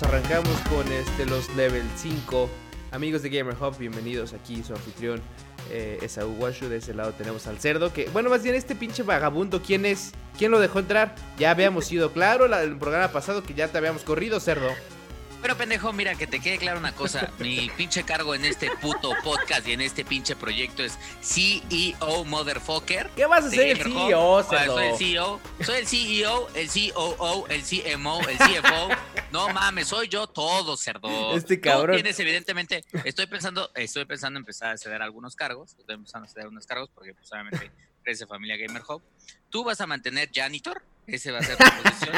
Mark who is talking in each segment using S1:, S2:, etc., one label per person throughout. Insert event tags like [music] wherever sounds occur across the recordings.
S1: nos arrancamos con este, los level 5. Amigos de Gamer Hub, bienvenidos aquí, su anfitrión eh, Esaú Washu. De ese lado tenemos al cerdo. Que, bueno, más bien este pinche vagabundo, ¿quién es? ¿Quién lo dejó entrar? Ya habíamos [laughs] sido claro la, el programa pasado que ya te habíamos corrido, cerdo.
S2: Pero pendejo, mira, que te quede clara una cosa. Mi pinche cargo en este puto podcast y en este pinche proyecto es CEO Motherfucker.
S1: ¿Qué vas a hacer el
S2: Hub.
S1: CEO, cerdo?
S2: Soy el CEO, soy el CEO, el COO, el CMO, el CFO. No mames, soy yo todo, cerdo.
S1: Este cabrón.
S2: tienes, evidentemente, estoy pensando, estoy pensando en empezar a ceder algunos cargos. Estoy empezando a ceder unos cargos porque, pues, obviamente, crece familia Gamer Hub. Tú vas a mantener janitor. Ese va a ser tu posición.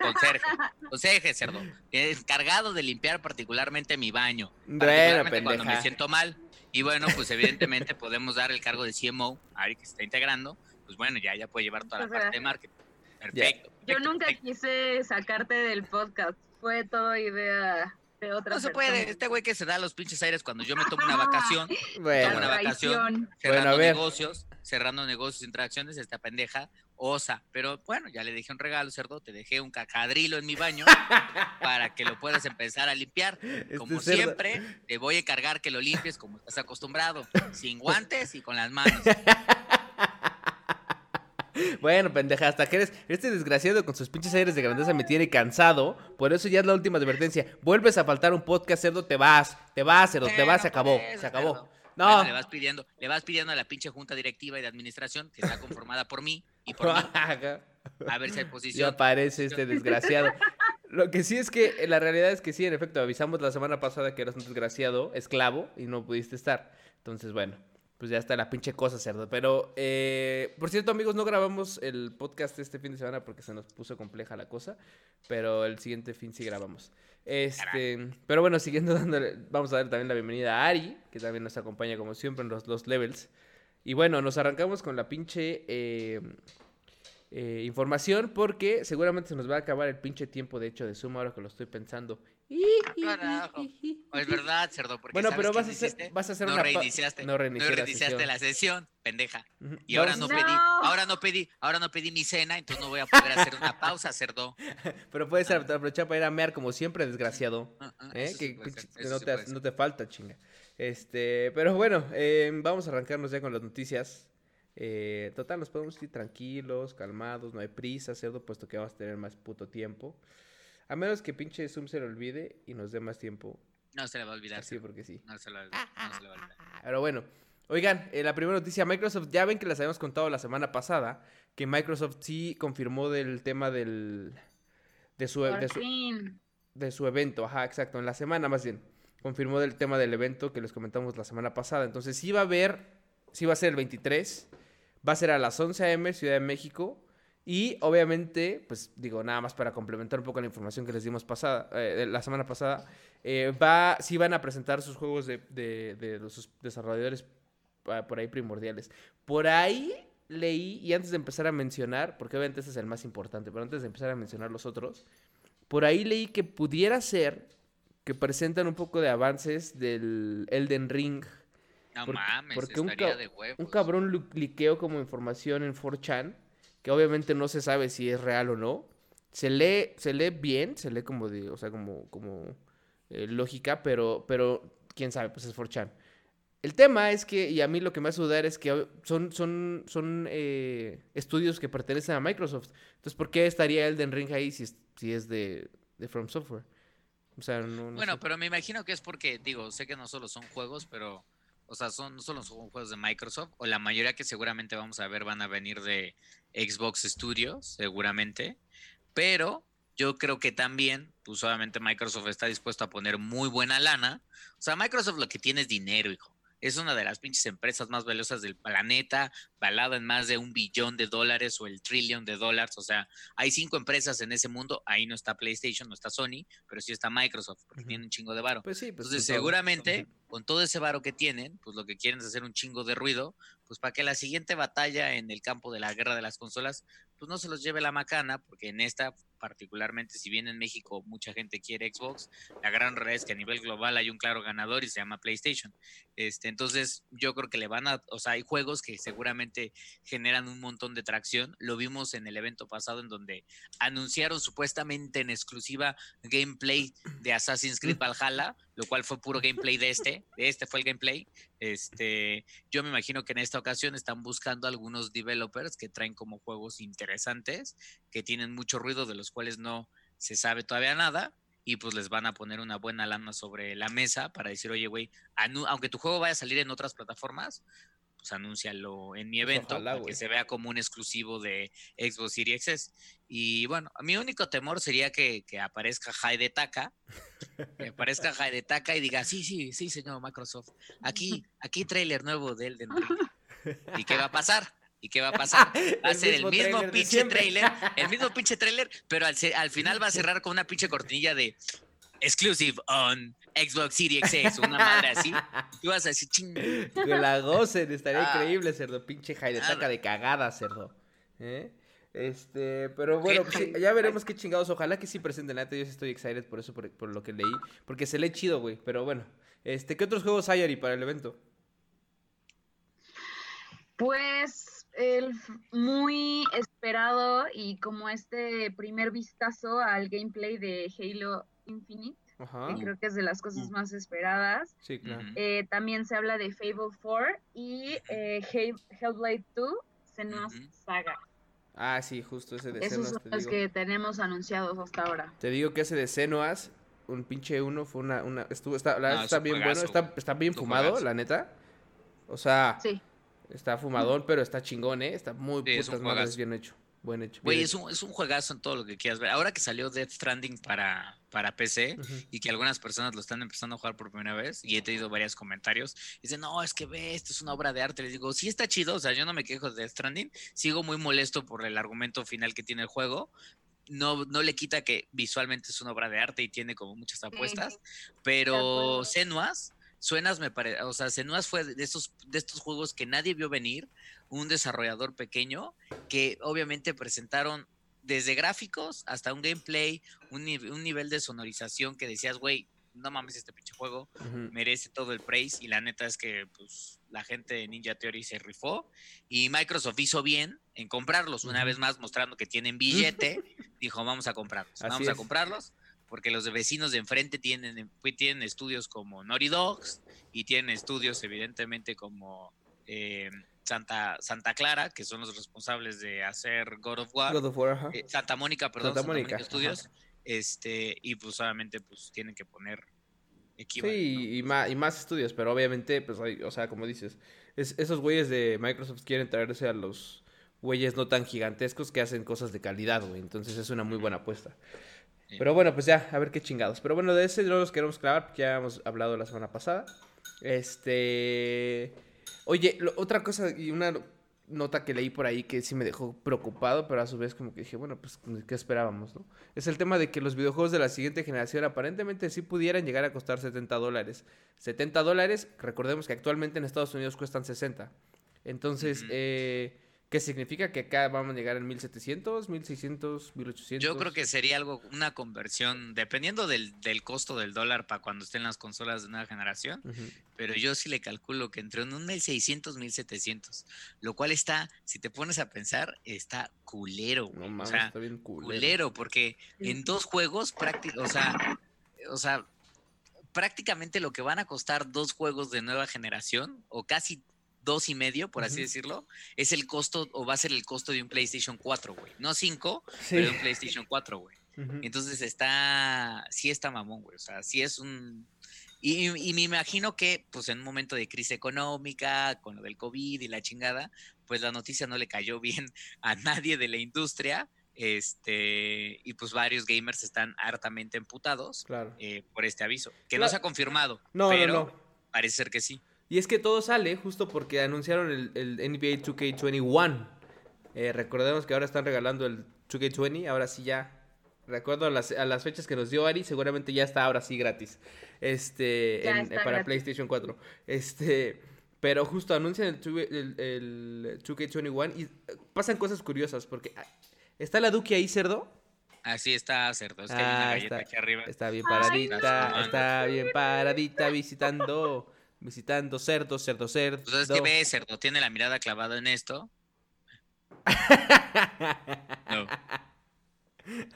S2: Conserje. Conserje, cerdo. Encargado de limpiar particularmente mi baño.
S1: Bueno,
S2: Particularmente cuando me siento mal. Y bueno, pues evidentemente podemos dar el cargo de CMO a Ari que se está integrando. Pues bueno, ya, ya puede llevar toda la
S3: O sea,
S2: parte de marketing. Perfecto.
S3: Yo
S2: perfecto,
S3: nunca
S2: perfecto.
S3: quise sacarte del podcast. Fue todo idea de otra
S2: No se
S3: persona.
S2: puede. Este güey que se da los pinches aires cuando yo me tomo una vacación, [laughs]
S1: Bueno,
S2: Tomo una vacación. Cerrando
S1: a ver.
S2: negocios, cerrando negocios, interacciones, esta pendeja osa. Pero bueno, ya le dejé un regalo, cerdo, te dejé un cacadrilo en mi baño [laughs] para que lo puedas empezar a limpiar. Como
S1: Este cerdo-
S2: siempre, te voy a encargar que lo limpies como estás acostumbrado, sin guantes y con las manos. [laughs]
S1: Bueno, pendeja, hasta que eres. Este desgraciado con sus pinches aires de grandeza me tiene cansado. Por eso ya es la última advertencia. Vuelves a faltar un podcast, cerdo, te vas. Te vas, cerdo, te vas, se acabó. Se acabó. No.
S2: Bueno, le vas pidiendo, le vas pidiendo a la pinche junta directiva y de administración, que está conformada por mí y por mí, [laughs] a ver si hay
S1: Ya
S2: posición.
S1: aparece este desgraciado. Lo que sí es que eh, la realidad es que sí, en efecto, avisamos la semana pasada que eras un desgraciado, esclavo, y no pudiste estar. Entonces, bueno, pues ya está la pinche cosa, cerdo. Pero, eh, por cierto, amigos, no grabamos el podcast este fin de semana porque se nos puso compleja la cosa. Pero el siguiente fin sí grabamos. Este, pero bueno, siguiendo [laughs] dándole, vamos a dar también la bienvenida a Ari, que también nos acompaña como siempre en los, los levels. Y bueno, nos arrancamos con la pinche eh, eh, información porque seguramente se nos va a acabar el pinche tiempo, de hecho, de Zoom ahora que lo estoy pensando.
S2: Carajo. Es verdad, cerdo, porque
S1: Bueno,
S2: ¿sabes
S1: pero vas a hacer, vas a hacer
S2: no
S1: una
S2: reiniciaste,
S1: No reinicié la
S2: reiniciaste
S1: sesión.
S2: la sesión, pendeja. Y ahora no pedí,
S3: No.
S2: ahora no pedí, ahora no pedí mi cena, entonces no voy a poder hacer una pausa, cerdo. [laughs]
S1: Pero puedes aprovechar para ir a mear como siempre, desgraciado.
S2: Ah, ah,
S1: ¿eh? Que no, te, no te falta, chinga. Este, pero bueno, eh, vamos a arrancarnos ya con las noticias. Eh, total, nos podemos ir tranquilos, calmados, no hay prisa, cerdo, puesto que vamos a tener más puto tiempo. A menos que pinche Zoom se le olvide y nos dé más tiempo.
S2: No se le va a olvidar.
S1: Así
S2: cerdo.
S1: porque sí.
S2: No se le va a olvidar. No se le va a olvidar.
S1: Pero bueno, oigan, eh, la primera noticia, Microsoft, ya ven que les habíamos contado la semana pasada que Microsoft sí confirmó del tema del de su,
S3: Por
S1: de su,
S3: fin.
S1: de su evento, ajá, exacto, en la semana más bien. Confirmó del tema del evento que les comentamos la semana pasada. Entonces sí va a haber, sí va a ser el 23, va a ser a las 11 a.m. Ciudad de México. Y obviamente, pues digo, nada más para complementar un poco la información que les dimos pasada, eh, la semana pasada, eh, va, sí van a presentar sus juegos de, de, de los sus desarrolladores ah, por ahí primordiales. Por ahí leí, y antes de empezar a mencionar, porque obviamente ese es el más importante, pero antes de empezar a mencionar los otros, por ahí leí que pudiera ser que presentan un poco de avances del Elden Ring.
S2: No
S1: Porque-
S2: mames,
S1: porque un ca-
S2: de.
S1: Un cabrón liqueó como información en 4chan, que obviamente no se sabe si es real o no. Se lee, se lee bien, se lee como de, o sea, como, como eh, lógica, pero, pero quién sabe, pues es 4chan. El tema es que, y a mí lo que me hace dudar es que son, son, son eh, estudios que pertenecen a Microsoft. Entonces, ¿por qué estaría Elden Ring ahí si es, si es de, de From Software? O sea, no, no
S2: Bueno,
S1: sé.
S2: pero me imagino que es porque, digo, sé que no solo son juegos, pero, o sea, son, no solo son juegos de Microsoft, o la mayoría que seguramente vamos a ver van a venir de Xbox Studios, seguramente, pero yo creo que también, pues obviamente Microsoft está dispuesto a poner muy buena lana. O sea, Microsoft lo que tiene es dinero, hijo. Es una de las pinches empresas más valiosas del planeta, valada en más de un billón de dólares o el trillón de dólares. O sea, hay cinco empresas en ese mundo. Ahí no está PlayStation, no está Sony, pero sí está Microsoft, porque tiene un chingo de varo.
S1: Pues sí, pues
S2: Entonces,
S1: todo.
S2: seguramente, con todo ese varo que tienen, pues lo que quieren es hacer un chingo de ruido, pues para que la siguiente batalla en el campo de la guerra de las consolas, pues no se los lleve la macana, porque en esta particularmente, si bien en México mucha gente quiere Xbox, la gran realidad es que a nivel global hay un claro ganador y se llama PlayStation. Este, entonces, yo creo que le van a, o sea, hay juegos que seguramente generan un montón de tracción. Lo vimos en el evento pasado en donde anunciaron supuestamente en exclusiva gameplay de Assassin's Creed Valhalla, lo cual fue puro gameplay de este, de este fue el gameplay. Este, yo me imagino que en esta ocasión están buscando algunos developers que traen como juegos interesantes, que tienen mucho ruido de los cuales no se sabe todavía nada y pues les van a poner una buena lana sobre la mesa para decir, oye, güey, aunque tu juego vaya a salir en otras plataformas, pues anúncialo en mi pues, evento, para que se vea como un exclusivo de Xbox Series X. Y bueno, mi único temor sería que, que aparezca Hyde Taka, que aparezca Hyde Taka y diga, sí, sí, sí, señor Microsoft, aquí, aquí trailer nuevo de Elden. [laughs] ¿Y qué va a pasar? ¿Y qué va a pasar? [laughs] Va a ser el mismo pinche trailer, el mismo pinche trailer, pero al, al final va a cerrar con una pinche cortinilla de exclusive on Xbox Series X, una madre así. Tú vas a decir, ching. Que
S1: la gocen, estaría ah. increíble, cerdo. Pinche taca de cagada, cerdo. ¿Eh? Este, pero bueno, pues ya veremos qué chingados. Ojalá que sí presenten. Neta, yo estoy excited por eso, por, por, lo que leí. Porque se lee chido, güey. Pero bueno, este, ¿qué otros juegos hay, Ari, para el evento?
S3: Pues el muy esperado y como este primer vistazo al gameplay de Halo Infinite, que creo que es de las cosas más esperadas.
S1: Sí, claro.
S3: Eh, también se habla de Fable 4 y eh, Hellblade 2, Senua's Saga.
S1: Ah, sí, justo ese de
S3: Esos son los que tenemos anunciados hasta ahora.
S1: Te digo que ese de Senuas, un pinche uno, fue una... una estuvo, está, la, está bien bueno, está, está bien fumado, la neta. O sea...
S3: Sí
S1: Está fumadón, pero está chingón, ¿eh? Está muy putas madres bien hecho. Buen hecho.
S2: Güey, es un, es un juegazo en todo lo que quieras ver. Ahora que salió Death Stranding para, para PC y que algunas personas lo están empezando a jugar por primera vez y he tenido varios comentarios, dicen, no, es que ve, esto es una obra de arte. Les digo, sí está chido, o sea, yo no me quejo de Death Stranding. Sigo muy molesto por el argumento final que tiene el juego, no, no, le quita que visualmente es una obra de arte y tiene como muchas apuestas, pero Senuas Suenas me parece, o sea, Senuas fue de estos, de estos juegos que nadie vio venir, un desarrollador pequeño que obviamente presentaron desde gráficos hasta un gameplay, un, un nivel de sonorización que decías, güey, no mames, este pinche juego merece todo el praise y la neta es que pues la gente de Ninja Theory se rifó y Microsoft hizo bien en comprarlos, una vez más mostrando que tienen billete, [laughs] dijo, vamos a comprarlos, vamos a comprarlos porque los vecinos de enfrente tienen, tienen estudios como Naughty Dogs y tienen estudios evidentemente como eh, Santa, Santa Clara, que son los responsables de hacer God of War. Eh, Santa Mónica, perdón, Santa, Mónica, Studios. Este, y pues obviamente pues tienen que poner
S1: Sí, y, más, y más estudios, pero obviamente, pues, o sea, como dices, esos güeyes de Microsoft quieren traerse a los güeyes no tan gigantescos que hacen cosas de calidad, güey. Entonces es una muy buena apuesta. Pero bueno, pues ya, a ver qué chingados. Pero bueno, de ese no los queremos clavar porque ya hemos hablado la semana pasada. Este. Oye, otra cosa y una nota que leí por ahí que sí me dejó preocupado, pero a su vez como que dije, bueno, pues ¿qué esperábamos, no? Es el tema de que los videojuegos de la siguiente generación aparentemente sí pudieran llegar a costar 70 dólares. 70 dólares, recordemos que actualmente en Estados Unidos cuestan 60. Entonces, eh, ¿Qué significa que acá vamos a llegar en 1700, 1600, 1800?
S2: Yo creo que sería algo, una conversión, dependiendo del, del costo del dólar para cuando estén las consolas de nueva generación, pero yo sí le calculo que entre un 1600, 1700, lo cual está, si te pones a pensar, está culero. No o sea, está bien culero. culero. porque en dos juegos, prácticamente, o sea, o sea, prácticamente lo que van a costar dos juegos de nueva generación, o casi dos y medio, por así decirlo, es el costo o va a ser el costo de un PlayStation 4, güey. No 5, pero un PlayStation 4, güey. Entonces está, sí está mamón, güey. O sea, sí es un... Y, me imagino que, pues en un momento de crisis económica, con lo del COVID y la chingada, pues la noticia no le cayó [laughs] bien a nadie de la industria. Este, y pues varios gamers están hartamente emputados eh, por este aviso, que no se ha confirmado, no, pero parece ser que sí.
S1: Y es que todo sale justo porque anunciaron el, el NBA 2K21. Eh, recordemos que ahora están regalando el 2K20. Ahora sí ya. Recuerdo a las, a las fechas que nos dio Ari, seguramente ya está ahora sí gratis. Este, para PlayStation 4. Este. Pero justo anuncian el, el, 2K21 y eh, pasan cosas curiosas porque ah, está la Duque ahí, cerdo.
S2: Así está, cerdo. Es que hay una ah,
S1: está,
S2: aquí arriba.
S1: Está bien paradita, está bien paradita visitando, visitando cerdo, cerdo, cerdo.
S2: Pues es que ve, cerdo, tiene la mirada clavada en esto. [laughs] no.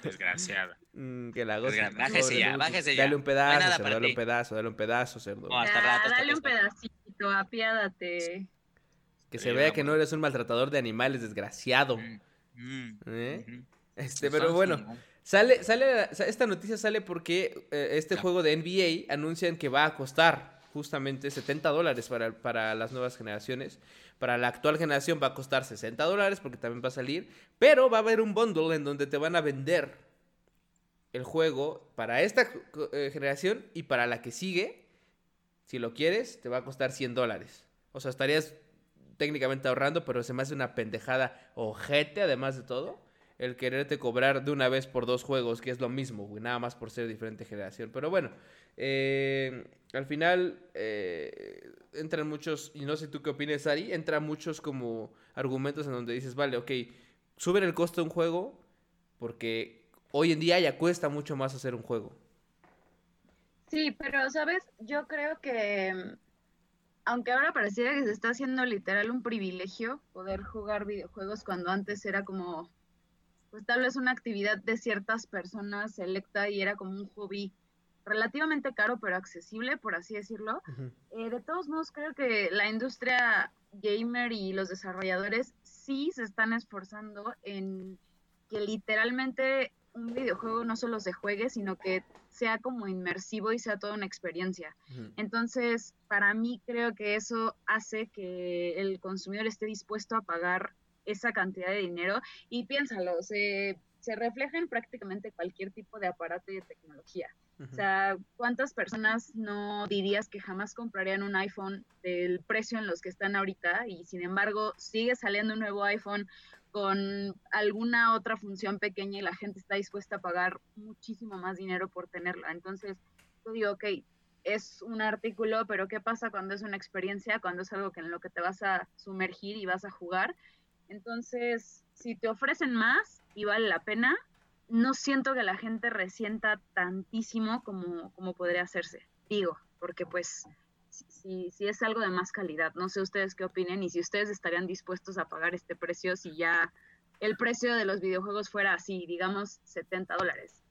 S2: Desgraciada.
S1: Mm, que la goza.
S2: Bájese ya, bájese ya.
S1: Dale un pedazo, cerdo, dale un pedazo, dale un pedazo, cerdo.
S3: No, hasta rato, dale un pedacito, apiádate.
S1: Que se vea que no eres un maltratador de animales, desgraciado. Mm, mm, ¿Eh? Este, pero bueno, sale, sale, esta noticia sale porque eh, este juego de NBA anuncian que va a costar justamente 70 dólares para, para las nuevas generaciones. Para la actual generación va a costar 60 dólares porque también va a salir. Pero va a haber un bundle en donde te van a vender el juego para esta eh, generación y para la que sigue. Si lo quieres, te va a costar 100 dólares. O sea, estarías técnicamente ahorrando, pero se me hace una pendejada ojete además de todo. El quererte cobrar de una vez por dos juegos, que es lo mismo, nada más por ser diferente generación. Pero bueno, eh, al final eh, entran muchos, y no sé tú qué opinas, Ari, entran muchos como argumentos en donde dices, vale, ok, suben el costo de un juego porque hoy en día ya cuesta mucho más hacer un juego.
S3: Sí, pero sabes, yo creo que aunque ahora pareciera que se está haciendo literal un privilegio poder jugar videojuegos cuando antes era como, pues tal vez una actividad de ciertas personas selecta y era como un hobby relativamente caro pero accesible, por así decirlo. Eh, de todos modos, creo que la industria gamer y los desarrolladores sí se están esforzando en que literalmente un videojuego no solo se juegue, sino que sea como inmersivo y sea toda una experiencia. Entonces, para mí creo que eso hace que el consumidor esté dispuesto a pagar esa cantidad de dinero y piénsalo, se, se refleja en prácticamente cualquier tipo de aparato y de tecnología. O sea, ¿cuántas personas no dirías que jamás comprarían un iPhone del precio en los que están ahorita y sin embargo sigue saliendo un nuevo iPhone con alguna otra función pequeña y la gente está dispuesta a pagar muchísimo más dinero por tenerla? Entonces, yo digo, ok, es un artículo, pero ¿qué pasa cuando es una experiencia, cuando es algo que en lo que te vas a sumergir y vas a jugar? Entonces, si te ofrecen más y vale la pena, no siento que la gente resienta tantísimo como, como podría hacerse, digo, porque pues si, si es algo de más calidad, no sé ustedes qué opinen y si ustedes estarían dispuestos a pagar este precio si ya el precio de los videojuegos fuera así, digamos 70 dólares.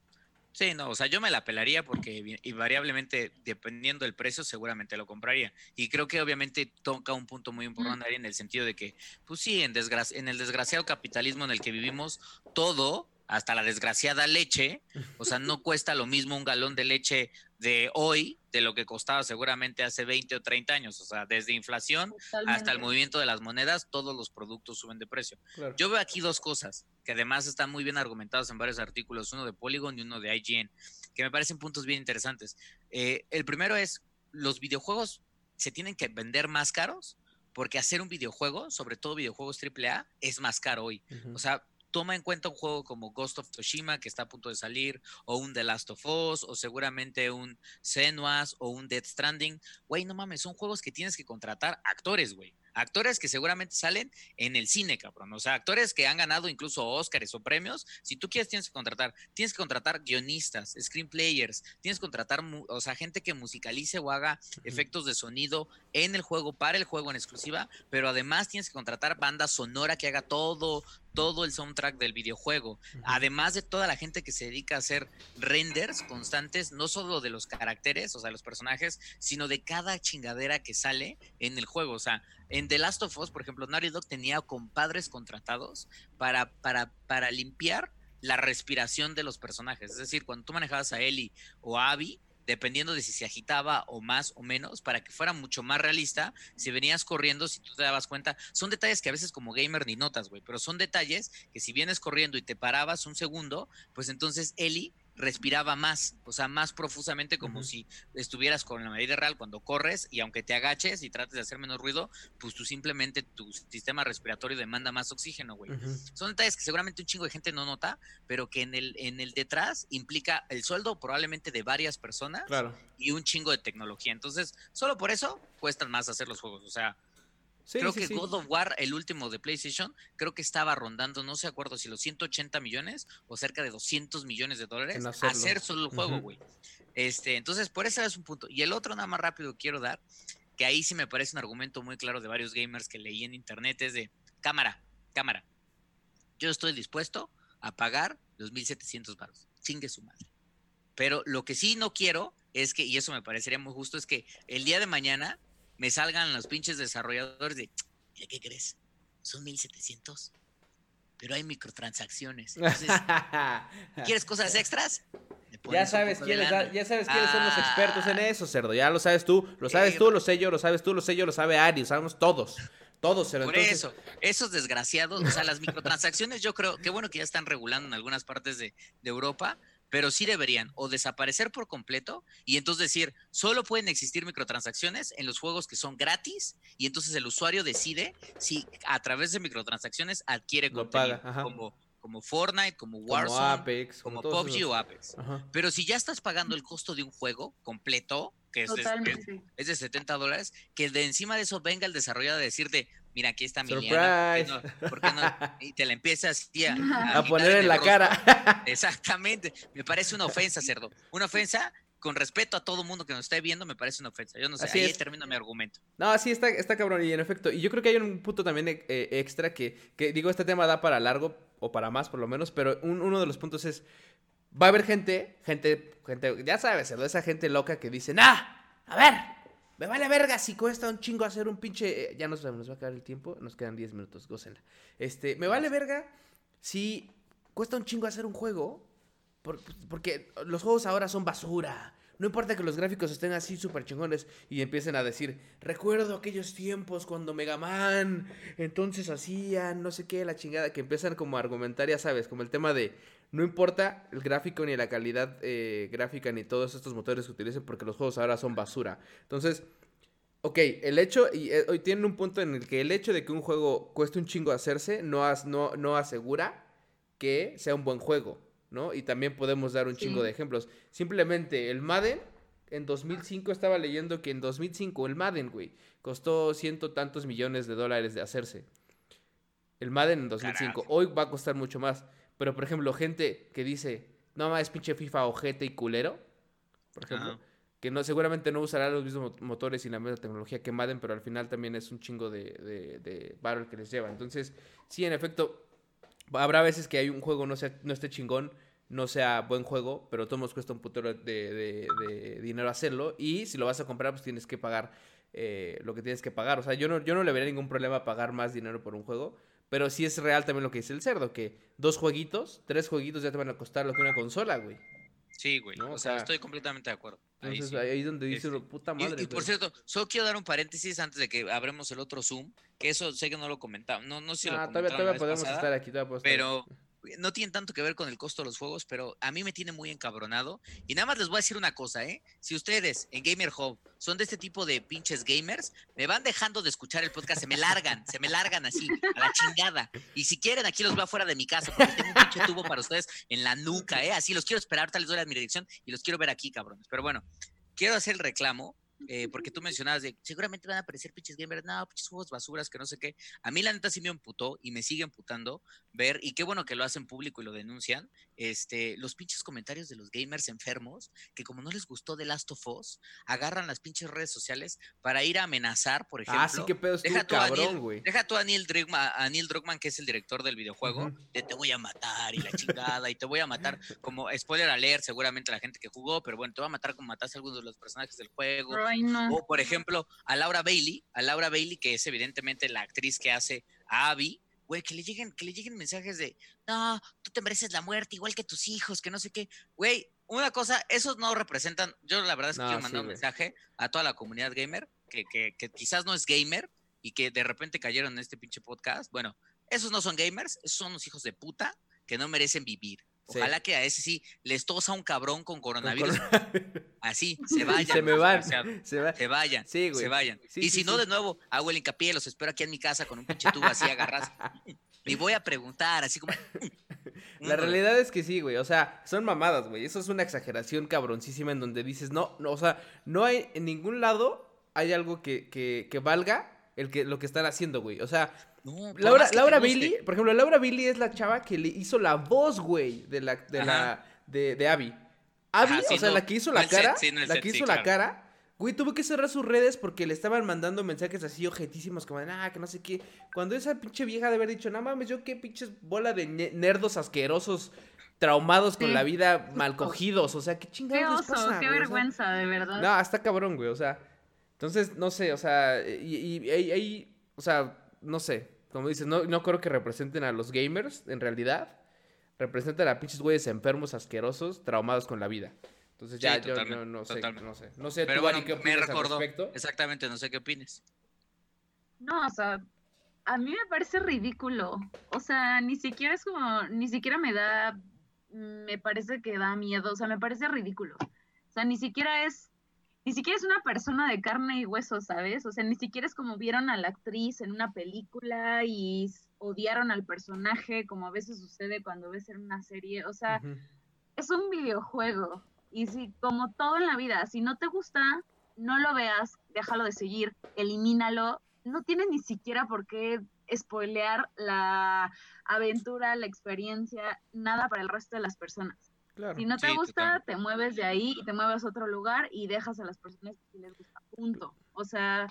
S2: Sí, no, o sea, yo me la pelaría porque invariablemente, dependiendo del precio, seguramente lo compraría. Y creo que obviamente toca un punto muy importante en el sentido de que, pues sí, en, en el desgraciado capitalismo en el que vivimos, todo hasta la desgraciada leche, o sea, no [laughs] cuesta lo mismo un galón de leche de hoy de lo que costaba seguramente hace 20 o 30 años, o sea, desde inflación hasta el movimiento de las monedas, todos los productos suben de precio. Yo veo aquí dos cosas que además están muy bien argumentadas en varios artículos, uno de Polygon y uno de IGN, que me parecen puntos bien interesantes. Eh, el primero es, los videojuegos se tienen que vender más caros porque hacer un videojuego, sobre todo videojuegos AAA, es más caro hoy. O sea, toma en cuenta un juego como Ghost of Tsushima que está a punto de salir, o un The Last of Us, o seguramente un Senuas, o un Death Stranding. Güey, no mames, son juegos que tienes que contratar actores, güey. Actores que seguramente salen en el cine, cabrón. O sea, actores que han ganado incluso Oscars o premios. Si tú quieres, tienes que contratar. Tienes que contratar guionistas, screenplayers. Tienes que contratar, o sea, gente que musicalice o haga efectos de sonido en el juego, para el juego en exclusiva. Pero además tienes que contratar banda sonora que haga todo, todo el soundtrack del videojuego. Además de toda la gente que se dedica a hacer renders constantes, no solo de los caracteres, o sea, los personajes, sino de cada chingadera que sale en el juego. O sea, en The Last of Us, por ejemplo, Naughty Dog tenía compadres contratados para, para, para limpiar la respiración de los personajes. Es decir, cuando tú manejabas a Ellie o a Abby, dependiendo de si se agitaba o más o menos, para que fuera mucho más realista, si venías corriendo, si tú te dabas cuenta, son detalles que a veces como gamer ni notas, güey, pero son detalles que si vienes corriendo y te parabas un segundo, pues entonces Ellie respiraba más, o sea, más profusamente como si estuvieras con la medida real cuando corres y aunque te agaches y trates de hacer menos ruido, pues tú simplemente tu sistema respiratorio demanda más oxígeno, güey. Son detalles que seguramente un chingo de gente no nota, pero que en el en el detrás implica el sueldo probablemente de varias personas y un chingo de tecnología. Entonces, solo por eso cuestan más hacer los juegos, o sea, creo que God of War, el último de PlayStation, creo que estaba rondando, no sé acuerdo si los 180 millones o cerca de 200 millones de dólares hacer solo el juego, güey. Este, entonces, por eso es un punto. Y el otro, nada más rápido, quiero dar, que ahí sí me parece un argumento muy claro de varios gamers que leí en internet, es de cámara, cámara. Yo estoy dispuesto a pagar los 1700 baros. Chingue su madre. Pero lo que sí no quiero es que, y eso me parecería muy justo, es que el día de mañana me salgan los pinches desarrolladores de, ¿qué crees? Son 1700. Pero hay microtransacciones. [laughs] ¿quieres cosas extras?
S1: Ya sabes, quiénes, ya sabes quiénes son los expertos en eso, cerdo. Ya lo sabes tú, lo sabes tú, lo sé yo, lo sabes tú, lo sé yo, lo sabe Ari, lo sabemos todos. Todos, cerdo.
S2: Por eso, esos desgraciados, o sea, las microtransacciones yo creo, qué bueno que ya están regulando en algunas partes de, de Europa, pero sí deberían o desaparecer por completo y entonces decir, solo pueden existir microtransacciones en los juegos que son gratis y entonces el usuario decide si a través de microtransacciones adquiere contenido como como Fortnite, como Warzone, como, PUBG o Apex. Pero si ya estás pagando el costo de un juego completo, que es, de, es de 70 dólares, que de encima de eso venga el desarrollador a decirte, mira, aquí está mi liana, ¿por qué no? [laughs] Y te la empiezas
S1: a, a, poner en la cara. [laughs]
S2: Exactamente, me parece una ofensa, cerdo. Una ofensa con respeto a todo mundo que nos esté viendo, me parece una ofensa. Yo no sé, ahí termino mi argumento.
S1: No, sí, está, está cabrón, y en efecto. Y yo creo que hay un punto también eh, extra que, que, digo, este tema da para largo, o para más por lo menos, pero uno de los puntos es, va a haber gente, gente, gente, ya sabes, esa gente loca que dice, ¡nah! A ver, me vale verga si cuesta un chingo hacer un pinche. Eh, ya nos, nos va a acabar el tiempo. Nos quedan 10 minutos, gócenla. Este, me vale verga si cuesta un chingo hacer un juego. porque los juegos ahora son basura. No importa que los gráficos estén así súper chingones y empiecen a decir, recuerdo aquellos tiempos cuando Mega Man, entonces hacían no sé qué, la chingada, que empiezan como a argumentar, ya sabes, como el tema de, no importa el gráfico ni la calidad eh, gráfica ni todos estos motores que utilicen porque los juegos ahora son basura. Entonces, ok, el hecho, y eh, hoy tienen un punto en el que el hecho de que un juego cueste un chingo hacerse no, no, no asegura que sea un buen juego. ¿no? Y también podemos dar un chingo de ejemplos. Simplemente el Madden, en 2005 estaba leyendo que en 2005 el Madden, güey, costó ciento tantos millones de dólares de hacerse. El Madden en 2005. Hoy va a costar mucho más. Pero, por ejemplo, gente que dice, no más pinche FIFA ojete y culero, por ejemplo, que no seguramente no usará los mismos motores y la misma tecnología que Madden, pero al final también es un chingo de, de, de que les lleva. Entonces, sí, en efecto, Habrá veces que hay un juego no, sea, no esté chingón, no sea buen juego, pero todos cuesta un putero de, dinero hacerlo. Y si lo vas a comprar, pues tienes que pagar eh, lo que tienes que pagar. O sea, yo no, yo no le vería ningún problema pagar más dinero por un juego. Pero sí es real también lo que dice el cerdo, que dos jueguitos, tres jueguitos ya te van a costar lo que una consola, güey.
S2: Sí, güey. O, sea, estoy completamente de acuerdo.
S1: Entonces ahí, es donde dice, puta madre.
S2: Y, por cierto, solo quiero dar un paréntesis antes de que abremos el otro Zoom, que eso sé que no lo comentaba. No, no sé si lo ah,
S1: todavía, podemos estar aquí, todavía podemos
S2: Pero no tiene tanto que ver con el costo de los juegos, pero a mí me tiene muy encabronado. Y nada más les voy a decir una cosa, ¿eh? Si ustedes en Gamer Hub son de este tipo de pinches gamers, me van dejando de escuchar el podcast, se me largan, se me largan así, a la chingada. Y si quieren, aquí los veo afuera de mi casa, tengo un pinche tubo para ustedes en la nuca, ¿eh? Así los quiero esperar, tal les doy mi dirección y los quiero ver aquí, cabrones. Pero bueno, quiero hacer el reclamo eh, porque tú mencionabas de seguramente van a aparecer pinches gamers, no, pinches juegos basuras, que no sé qué. A mí la neta sí me emputó y me sigue emputando ver, y qué bueno que lo hacen público y lo denuncian, este, los pinches comentarios de los gamers enfermos, que como no les gustó The Last of Us, agarran las pinches redes sociales para ir a amenazar, por ejemplo.
S1: Ah, sí, qué pedo deja tú cabrón, güey.
S2: Deja tú a Neil, Druckmann, a Neil Druckmann, que es el director del videojuego, de te voy a matar y la chingada, y te voy a matar, como spoiler a leer, seguramente la gente que jugó, pero bueno, te voy a matar como mataste a algunos de los personajes del juego. O, por ejemplo, a Laura Bailey, a Laura Bailey, que es evidentemente la actriz que hace a Abby, güey, que le lleguen, que le lleguen mensajes de, no, tú te mereces la muerte, igual que tus hijos, que no sé qué. Güey, una cosa, esos no representan, yo la verdad es que quiero mandar un mensaje a toda la comunidad gamer, que, que, que quizás no es gamer y que de repente cayeron en este pinche podcast. Bueno, esos no son gamers, esos son los hijos de puta que no merecen vivir. Ojalá que a ese sí les tosa un cabrón con coronavirus. [laughs] Así, se vayan.
S1: se me van.
S2: Se, vayan. Sí, güey. Se vayan. y si no, de nuevo, hago el hincapié, los espero aquí en mi casa con un pinche tubo así agarras. [laughs] y voy a preguntar, así como. [laughs]
S1: La realidad es que sí, güey. O sea, son mamadas, güey. Eso es una exageración cabroncísima en donde dices, no, no, o sea, no hay en ningún lado hay algo que, que, que valga el que, lo que están haciendo, güey. O sea, Laura, Laura Billy, por ejemplo, Laura Billy es la chava que le hizo la voz, güey, de la, de la, de, de Abby. Abby, o sea, la que hizo la cara, la que hizo la cara, güey, tuvo que cerrar sus redes porque le estaban mandando mensajes así objetísimos como de, ah, que no sé qué. Cuando esa pinche vieja de haber dicho, no mames, yo qué pinches bola de nerdos asquerosos traumados con la vida, mal cogidos, o sea, qué chingados
S3: Qué oso, qué vergüenza, de verdad.
S1: No, está cabrón, güey, o sea, entonces, no sé, o sea, y ahí, o sea, no sé, como dices, no, no creo que representen a los gamers, en realidad. Representan a pinches güeyes enfermos, asquerosos, traumados con la vida. Entonces ya yo no, sé, no sé. No sé,
S2: Pero tú, ¿qué opinas al respecto? Exactamente, no sé qué opines.
S3: No, o sea, a mí me parece ridículo. O sea, ni siquiera es como, ni siquiera me da, me parece que da miedo. O sea, me parece ridículo. O sea, ni siquiera es ni siquiera es una persona de carne y hueso, ¿sabes? O sea, ni siquiera es como vieron a la actriz en una película y odiaron al personaje, como a veces sucede cuando ves en una serie. O sea, es un videojuego. Y si, como todo en la vida, si no te gusta, no lo veas, déjalo de seguir, elimínalo. No tienes ni siquiera por qué spoilear la aventura, la experiencia, nada para el resto de las personas si no te gusta, te mueves de ahí y te mueves a otro lugar y dejas a las personas que les gusta. Punto. O sea,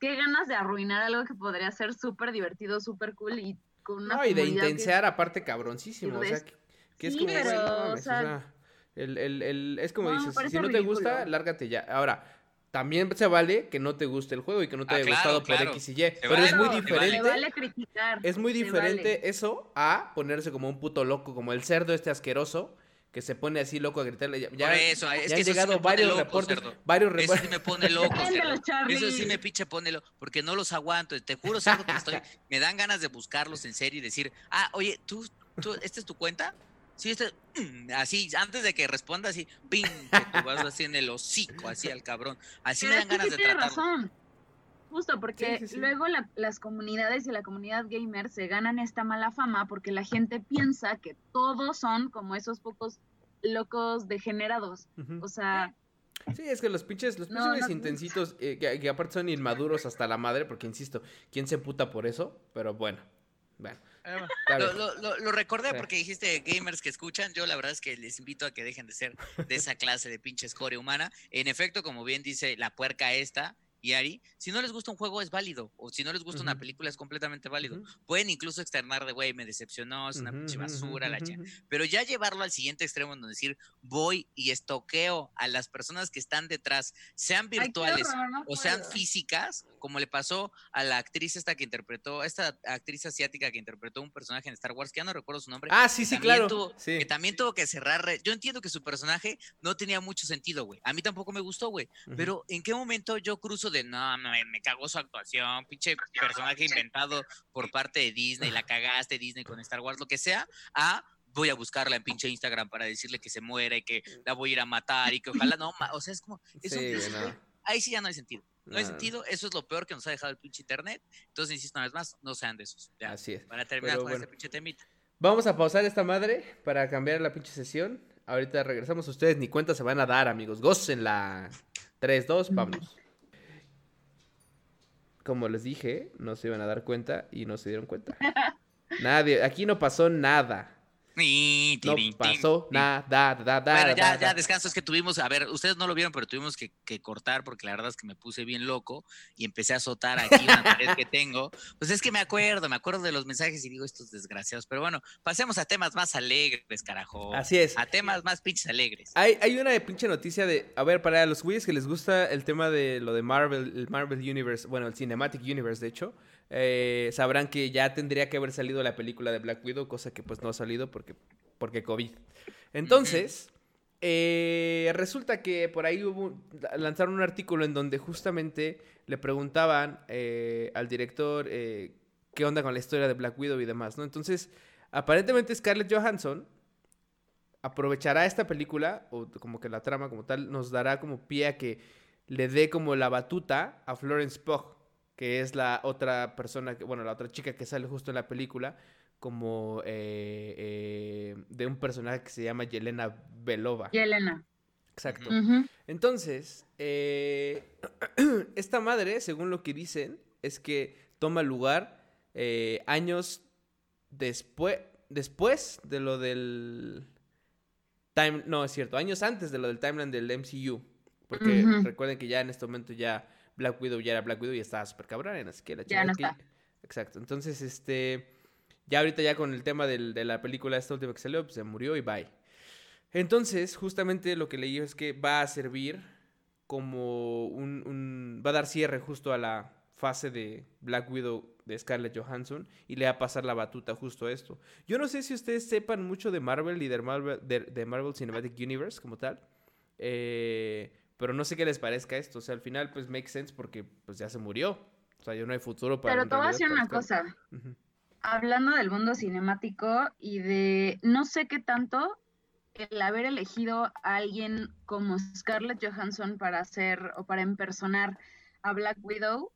S3: qué ganas de arruinar algo que podría ser súper divertido, súper cool y con una.
S1: No, y de intensear aparte cabroncísimo. O sea, que, es como. o sea, el, el, el, es como dices, si no te gusta, lárgate ya. Ahora, también se vale que no te guste el juego y que no te ah, haya gustado por X y Y. pero es muy diferente.
S3: Vale criticar,
S1: es muy diferente eso a ponerse como un puto loco, como el cerdo este asqueroso que se pone así loco a gritarle. Ya, Por
S2: eso, es que han llegado varios reportes. Varios reportes. Eso sí me pone loco, [laughs] Eso sí me pinche pone loco, porque no los aguanto. Te juro, cerdo, que estoy. Me dan ganas de buscarlos en serio y decir, ah, oye, tú, tú, ¿esta es tu cuenta? Sí, este, así, antes de que responda así, ping, que tú vas así en el hocico, así al cabrón. Así me dan ganas de tratarlo. razón.
S3: Justo, porque luego las comunidades y la comunidad gamer se ganan esta mala fama porque la gente piensa que todos son como esos pocos locos degenerados. O sea...
S1: Sí, es que los pinches, los pinches intensitos, eh, que, aparte son inmaduros hasta la madre, porque insisto, ¿quién se puta por eso? Pero bueno, bueno.
S2: lo, recordé porque dijiste gamers que escuchan. Yo la verdad es que les invito a que dejen de ser de esa [laughs] clase de pinche escoria humana. En efecto, como bien dice la puerca esta, y Ari, si no les gusta un juego es válido, o si no les gusta una película es completamente válido. Pueden incluso externar de, güey, me decepcionó, es una pinche basura, la. Pero ya llevarlo al siguiente extremo en donde decir, voy y estoqueo a las personas que están detrás, sean virtuales o sean físicas, como le pasó a la actriz esta que interpretó, esta actriz asiática que interpretó un personaje en Star Wars, que ya no recuerdo su nombre.
S1: Ah, sí, sí, claro.
S2: Que también tuvo que cerrar. Yo entiendo que su personaje no tenía mucho sentido, güey. A mí tampoco me gustó, güey. Pero ¿en qué momento yo cruzo de no, me, me cagó su actuación, pinche personaje inventado por parte de Disney, la cagaste Disney con Star Wars, lo que sea, a voy a buscarla en pinche Instagram para decirle que se muere y que la voy a ir a matar y que ojalá no, o sea, es como, ahí sí ya no hay sentido. No hay sentido, eso es lo peor que nos ha dejado el pinche internet. Entonces, insisto una vez más, no sean de esos.
S1: Así es.
S2: Para terminar con este pinche temita.
S1: Vamos a pausar esta madre para cambiar la pinche sesión. Ahorita regresamos. Ustedes ni cuenta se van a dar, amigos. la 3, 2, vámonos. Como les dije, no se iban a dar cuenta y no se dieron cuenta. [laughs] Nadie, aquí no pasó nada. No pasó nada, da, da,
S2: Bueno, ya, ya, descanso. Es que tuvimos, a ver, ustedes no lo vieron, pero tuvimos que, cortar porque la verdad es que me puse bien loco y empecé a azotar aquí una pared que tengo. Pues es que me acuerdo, me acuerdo de los mensajes y digo estos desgraciados. Pero bueno, pasemos a temas más alegres, carajo.
S1: Así es.
S2: A temas más pinches alegres.
S1: Hay, hay una pinche noticia de, a ver, para los güeyes que les gusta el tema de lo de Marvel, el Marvel Universe, bueno, el Cinematic Universe, de hecho. Eh, sabrán que ya tendría que haber salido la película de Black Widow, cosa que pues no ha salido porque, porque COVID. Entonces, eh, resulta que por ahí hubo, lanzaron un artículo en donde justamente le preguntaban eh, al director qué onda con la historia de Black Widow y demás, ¿no? Entonces, aparentemente Scarlett Johansson aprovechará esta película, o como que la trama como tal, nos dará como pie a que le dé como la batuta a Florence Pugh, que es la otra persona, que, bueno, la otra chica que sale justo en la película, como eh, eh, de un personaje que se llama Yelena Belova.
S3: Yelena.
S1: Exacto. Entonces, eh, [clears throat] esta madre, según lo que dicen, es que toma lugar años después, después de lo del time, no es cierto, años antes de lo del timeline del MCU, porque recuerden que ya en este momento ya Black Widow ya era Black Widow y estaba súper cabrón, así que la
S3: ya no está.
S1: Exacto. Entonces, este ya ahorita ya con el tema de la película esta última que salió, pues se murió y bye. Entonces, justamente lo que leí es que va a servir como un, va a dar cierre justo a la fase de Black Widow de Scarlett Johansson y le va a pasar la batuta justo a esto. Yo no sé si ustedes sepan mucho de Marvel y de Marvel, de, Marvel Cinematic Universe como tal, eh, pero no sé qué les parezca esto. O sea, al final pues make sense porque pues ya se murió. O sea, ya no hay futuro para...
S3: Pero te voy a decir una cosa hablando del mundo cinemático y de no sé qué tanto el haber elegido a alguien como Scarlett Johansson para hacer o para impersonar a Black Widow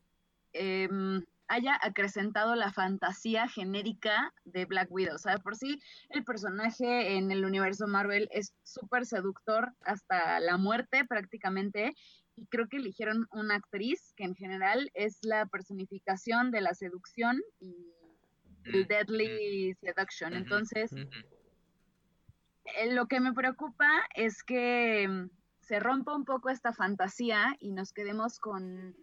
S3: em, haya acrecentado la fantasía genérica de Black Widow. O sea, por sí el personaje en el universo Marvel es súper seductor hasta la muerte prácticamente. Y creo que eligieron una actriz que en general es la personificación de la seducción y el Deadly Seduction. Entonces, eh, lo que me preocupa es que mm, se rompa un poco esta fantasía y nos quedemos con,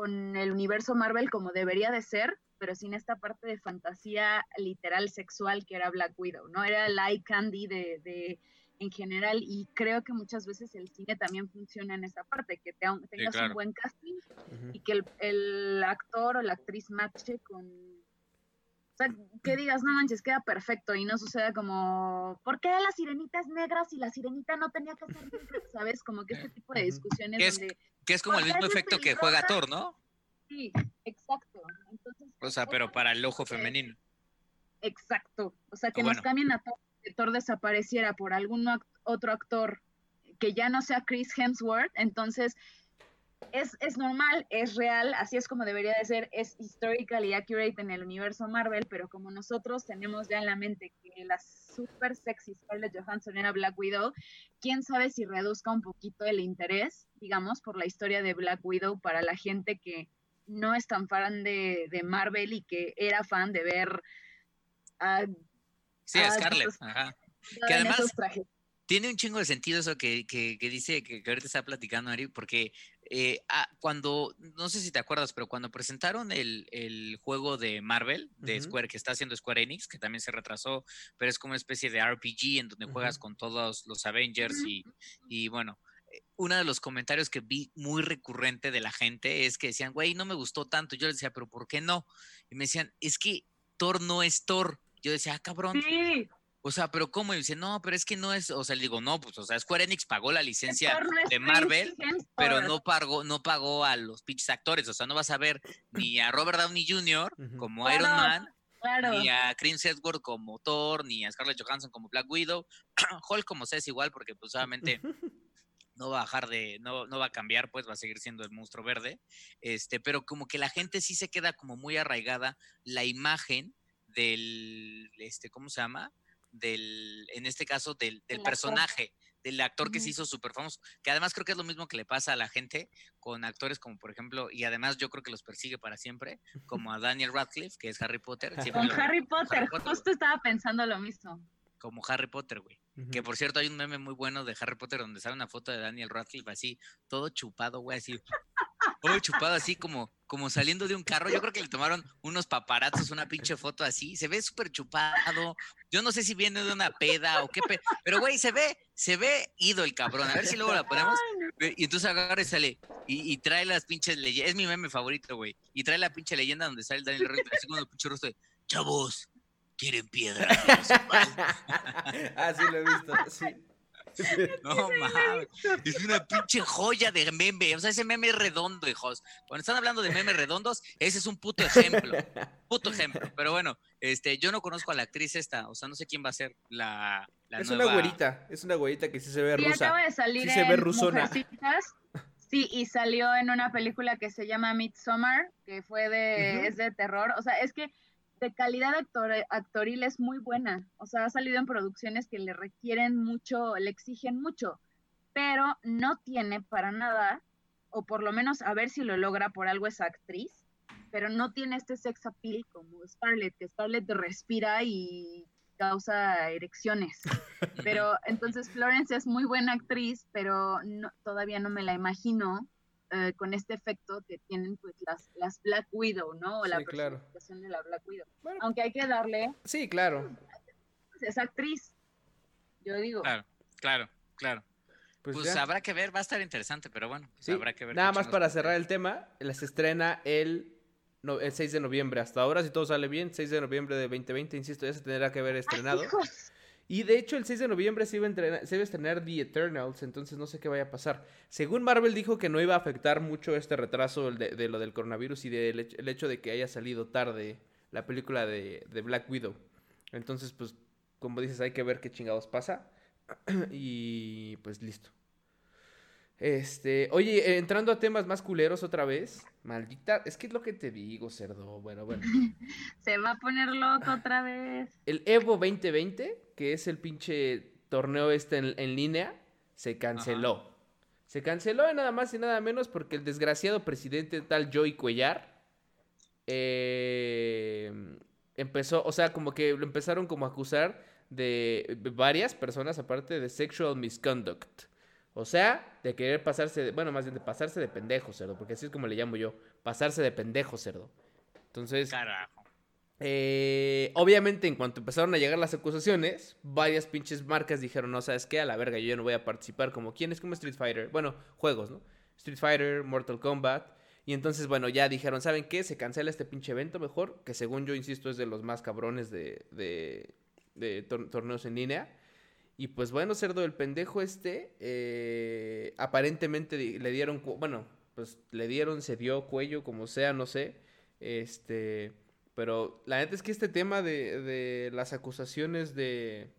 S3: con el universo Marvel como debería de ser, pero sin esta parte de fantasía literal sexual que era Black Widow, ¿no? Era el eye candy de, de en general y creo que muchas veces el cine también funciona en esa parte, que te, tengas un buen casting y que el, el, actor o la actriz matche con, sea, que digas, no manches, queda perfecto y no suceda como, ¿por qué la sirenita es negra si la sirenita no tenía que ser negra? ¿Sabes? Como que este tipo de discusiones
S2: que es,
S3: donde...
S2: Que es como el mismo efecto que juega Thor, ¿no?
S3: Sí, exacto.
S2: o sea, pero para el ojo femenino.
S3: Exacto. O sea, que nos cambien a Thor, que Thor desapareciera por algún otro actor que ya no sea Chris Hemsworth, entonces es, es, normal, es real, así es como debería de ser, es y accurate en el universo Marvel, pero como nosotros tenemos ya en la mente que la super sexy Scarlett Johansson era Black Widow, quién sabe si reduzca un poquito el interés, digamos, por la historia de Black Widow para la gente que no es tan fan de, de Marvel y que era fan de ver a...
S2: Sí, a Scarlett, ajá. Que además tiene un chingo de sentido eso que, que, dice que, ahorita está platicando Ari, porque eh, ah, cuando, no sé si te acuerdas, pero cuando presentaron el, el juego de Marvel, de Square, que está haciendo Square Enix, que también se retrasó, pero es como una especie de RPG en donde juegas con todos los Avengers y, y bueno, eh, uno de los comentarios que vi muy recurrente de la gente es que decían, güey, no me gustó tanto. Yo les decía, pero ¿por qué no? Y me decían, es que Thor no es Thor. Yo decía, ah, cabrón.
S3: Sí.
S2: O sea, pero ¿cómo? Y dice, no, pero es que no es, o sea, le digo, no, pues, o sea, Square Enix pagó la licencia de Marvel, pero no pagó, no pagó a los pinches actores, o sea, no vas a ver ni a Robert Downey Jr. como Iron Man, ni a Chris Hemsworth como Thor, ni a Scarlett Johansson como Black Widow, [clears throat] Hulk como sea es igual, porque pues obviamente [laughs] no va a bajar de, no, no va a cambiar, pues va a seguir siendo el monstruo verde, este, pero como que la gente sí se queda como muy arraigada la imagen del, este, ¿cómo se llama? Del, en este caso, del, del personaje, del actor que se hizo súper famoso, que además creo que es lo mismo que le pasa a la gente con actores como, por ejemplo, y además yo creo que los persigue para siempre, [laughs] como a Daniel Radcliffe, que es Harry Potter.
S3: Con Harry Potter, justo estaba pensando lo mismo.
S2: Como Harry Potter, güey. Que por cierto, hay un meme muy bueno de Harry Potter donde sale una foto de Daniel Radcliffe así, todo chupado, güey, así todo chupado así como, como saliendo de un carro. Yo creo que le tomaron unos paparazos, una pinche foto así. Se ve súper chupado. Yo no sé si viene de una peda o qué Pero, güey, se ve, se ve ido el cabrón. A ver si luego la ponemos. Y entonces agarra y sale. Y, trae las pinches leyendas. Es mi meme favorito, güey. Y trae la pinche leyenda donde sale Daniel Radcliffe así con el pinche rostro de, chavos, quieren piedra. [laughs]
S1: ah, sí, lo he visto, sí. [laughs]
S2: No mames. Es una pinche joya de meme. O sea, ese meme es redondo, hijos. Cuando están hablando de memes redondos, ese es un puto ejemplo. [laughs] Puto ejemplo. Pero bueno, este, yo no conozco a la actriz esta. O sea, no sé quién va a ser la, la
S1: es una güerita. Es una güerita que sí se ve
S3: sí,
S1: rusa.
S3: Acaba de salir sí se ve rusona. Sí, y salió en una película que se llama Midsommar, que fue de, es de terror. O sea, es que de calidad actor, actoril es muy buena. O sea, ha salido en producciones que le requieren mucho, le exigen mucho, pero no tiene para nada, o por lo menos a ver si lo logra, por algo es actriz, pero no tiene este sex appeal como Scarlett, que Scarlett respira y causa erecciones. [laughs] Pero entonces Florence es muy buena actriz, pero no, todavía no me la imagino eh, con este efecto que tienen pues las, las Black Widow, ¿no? O la presentación de la Black Widow. Aunque hay que darle...
S1: Sí, claro.
S3: Es actriz, yo digo.
S2: Claro, claro, claro. Pues, pues habrá que ver, va a estar interesante, pero bueno, pues habrá que ver.
S1: Nada más para cerrar el tema, se estrena el, el 6 de noviembre. Hasta ahora, si todo sale bien, 6 de noviembre de 2020, insisto, ya se tendrá que haber estrenado. Y de hecho, el 6 de noviembre se iba, a se iba a estrenar The Eternals, entonces no sé qué vaya a pasar. Según Marvel dijo que no iba a afectar mucho este retraso de, lo del coronavirus y del el hecho de que haya salido tarde la película de, de, Black Widow. Entonces, pues, como dices, hay que ver qué chingados pasa. [clears throat] y pues listo. Este, oye, entrando a temas más culeros otra vez. Maldita, es que es lo que te digo, cerdo. Bueno, bueno. [laughs]
S3: Se va a poner loco otra vez.
S1: El Evo 2020 que es el pinche torneo este en, línea, se canceló. Se canceló nada más y nada menos porque el desgraciado presidente tal Joey Cuellar eh, empezó, o sea, como que lo empezaron como a acusar de varias personas aparte de sexual misconduct. O sea, de querer pasarse, de, bueno, más bien de pasarse de pendejo, cerdo, porque así es como le llamo yo, pasarse de pendejo, cerdo. Entonces,
S2: Carajo.
S1: Eh, obviamente, en cuanto empezaron a llegar las acusaciones, varias pinches marcas dijeron, no, ¿sabes qué? A la verga, yo no voy a participar como quién es como Street Fighter. Bueno, juegos, ¿no? Street Fighter, Mortal Kombat. Y entonces, bueno, ya dijeron, ¿saben qué? Se cancela este pinche evento mejor, que según yo, insisto, es de los más cabrones de, de, torneos en línea. Y pues bueno, cerdo, el pendejo este, eh, aparentemente le dieron, bueno, pues le dieron, se dio cuello, como sea, no sé. Este pero la neta es que este tema de, de las acusaciones de,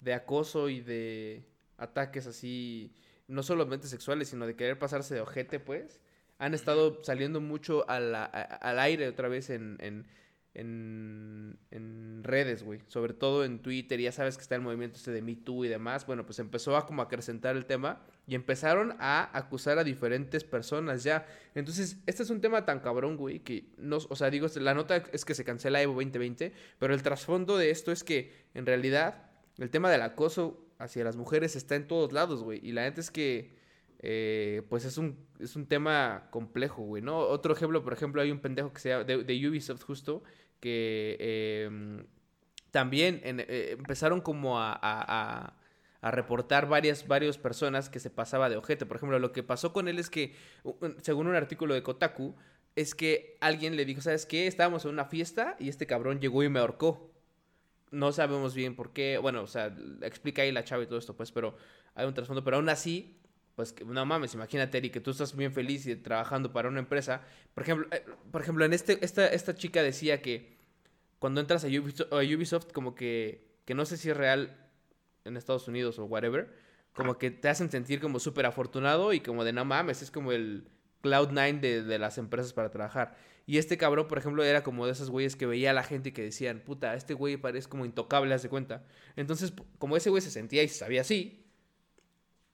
S1: de acoso y de ataques así, no solamente sexuales, sino de querer pasarse de ojete, pues, han estado saliendo mucho al aire otra vez en, en, en, redes, güey. Sobre todo en Twitter, ya sabes que está el movimiento este de Me Too y demás. Bueno, pues empezó a como acrecentar el tema y empezaron a acusar a diferentes personas ya. Entonces, este es un tema tan cabrón, güey, que no, o sea, digo, la nota es que se cancela Evo 2020, pero el trasfondo de esto es que en realidad el tema del acoso hacia las mujeres está en todos lados, güey. Y la neta es que eh, pues es un, es un tema complejo, güey, ¿no? Otro ejemplo, por ejemplo, hay un pendejo que se llama, de, Ubisoft justo, que em, también eh, empezaron como a, reportar varias, varias personas que se pasaba de ojete. Por ejemplo, lo que pasó con él es que, según un artículo de Kotaku, es que alguien le dijo, ¿sabes qué? Estábamos en una fiesta y este cabrón llegó y me ahorcó. No sabemos bien por qué, bueno, o sea, explica ahí la chava y todo esto, pues, pero hay un trasfondo, pero aún así pues no mames, imagínate, Eric, que tú estás bien feliz y trabajando para una empresa. Por ejemplo, eh, por ejemplo en este, esta, esta chica decía que cuando entras a Ubisoft, como que, que no sé si es real en Estados Unidos o whatever, como que te hacen sentir como súper afortunado y como de no mames, es como el Cloud9 de, de, las empresas para trabajar. Y este cabrón, por ejemplo, era como de esos güeyes que veía a la gente y que decían, puta, este güey parece como intocable, haz de cuenta. Entonces, como ese güey se sentía y se sabía así,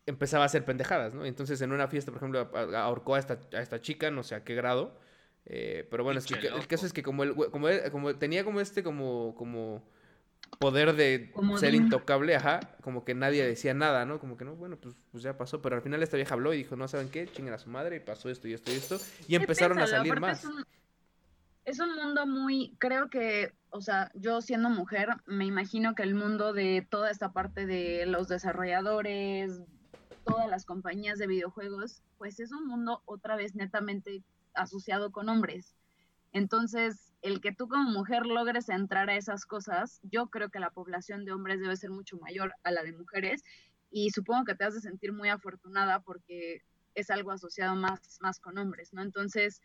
S1: empezaba a hacer pendejadas, ¿no? Entonces en una fiesta, por ejemplo, ahorcó a esta, a esta chica, no sé a qué grado. Eh, pero bueno, es que, el caso es que como, el, como, como tenía como este como, como poder de ser intocable, ajá, como que nadie decía nada, ¿no? Como que no, bueno, pues, pues ya pasó, pero al final esta vieja habló y dijo, no saben qué, chinguen a su madre y pasó esto y esto y esto y empezaron a salir más.
S3: es un mundo muy, creo que, o sea, yo siendo mujer, me imagino que el mundo de toda esta parte de los desarrolladores, todas las compañías de videojuegos, pues es un mundo otra vez netamente asociado con hombres. Entonces, el que tú como mujer logres entrar a esas cosas, yo creo que la población de hombres debe ser mucho mayor a la de mujeres y supongo que te has de sentir muy afortunada porque es algo asociado más, más con hombres, ¿no? Entonces,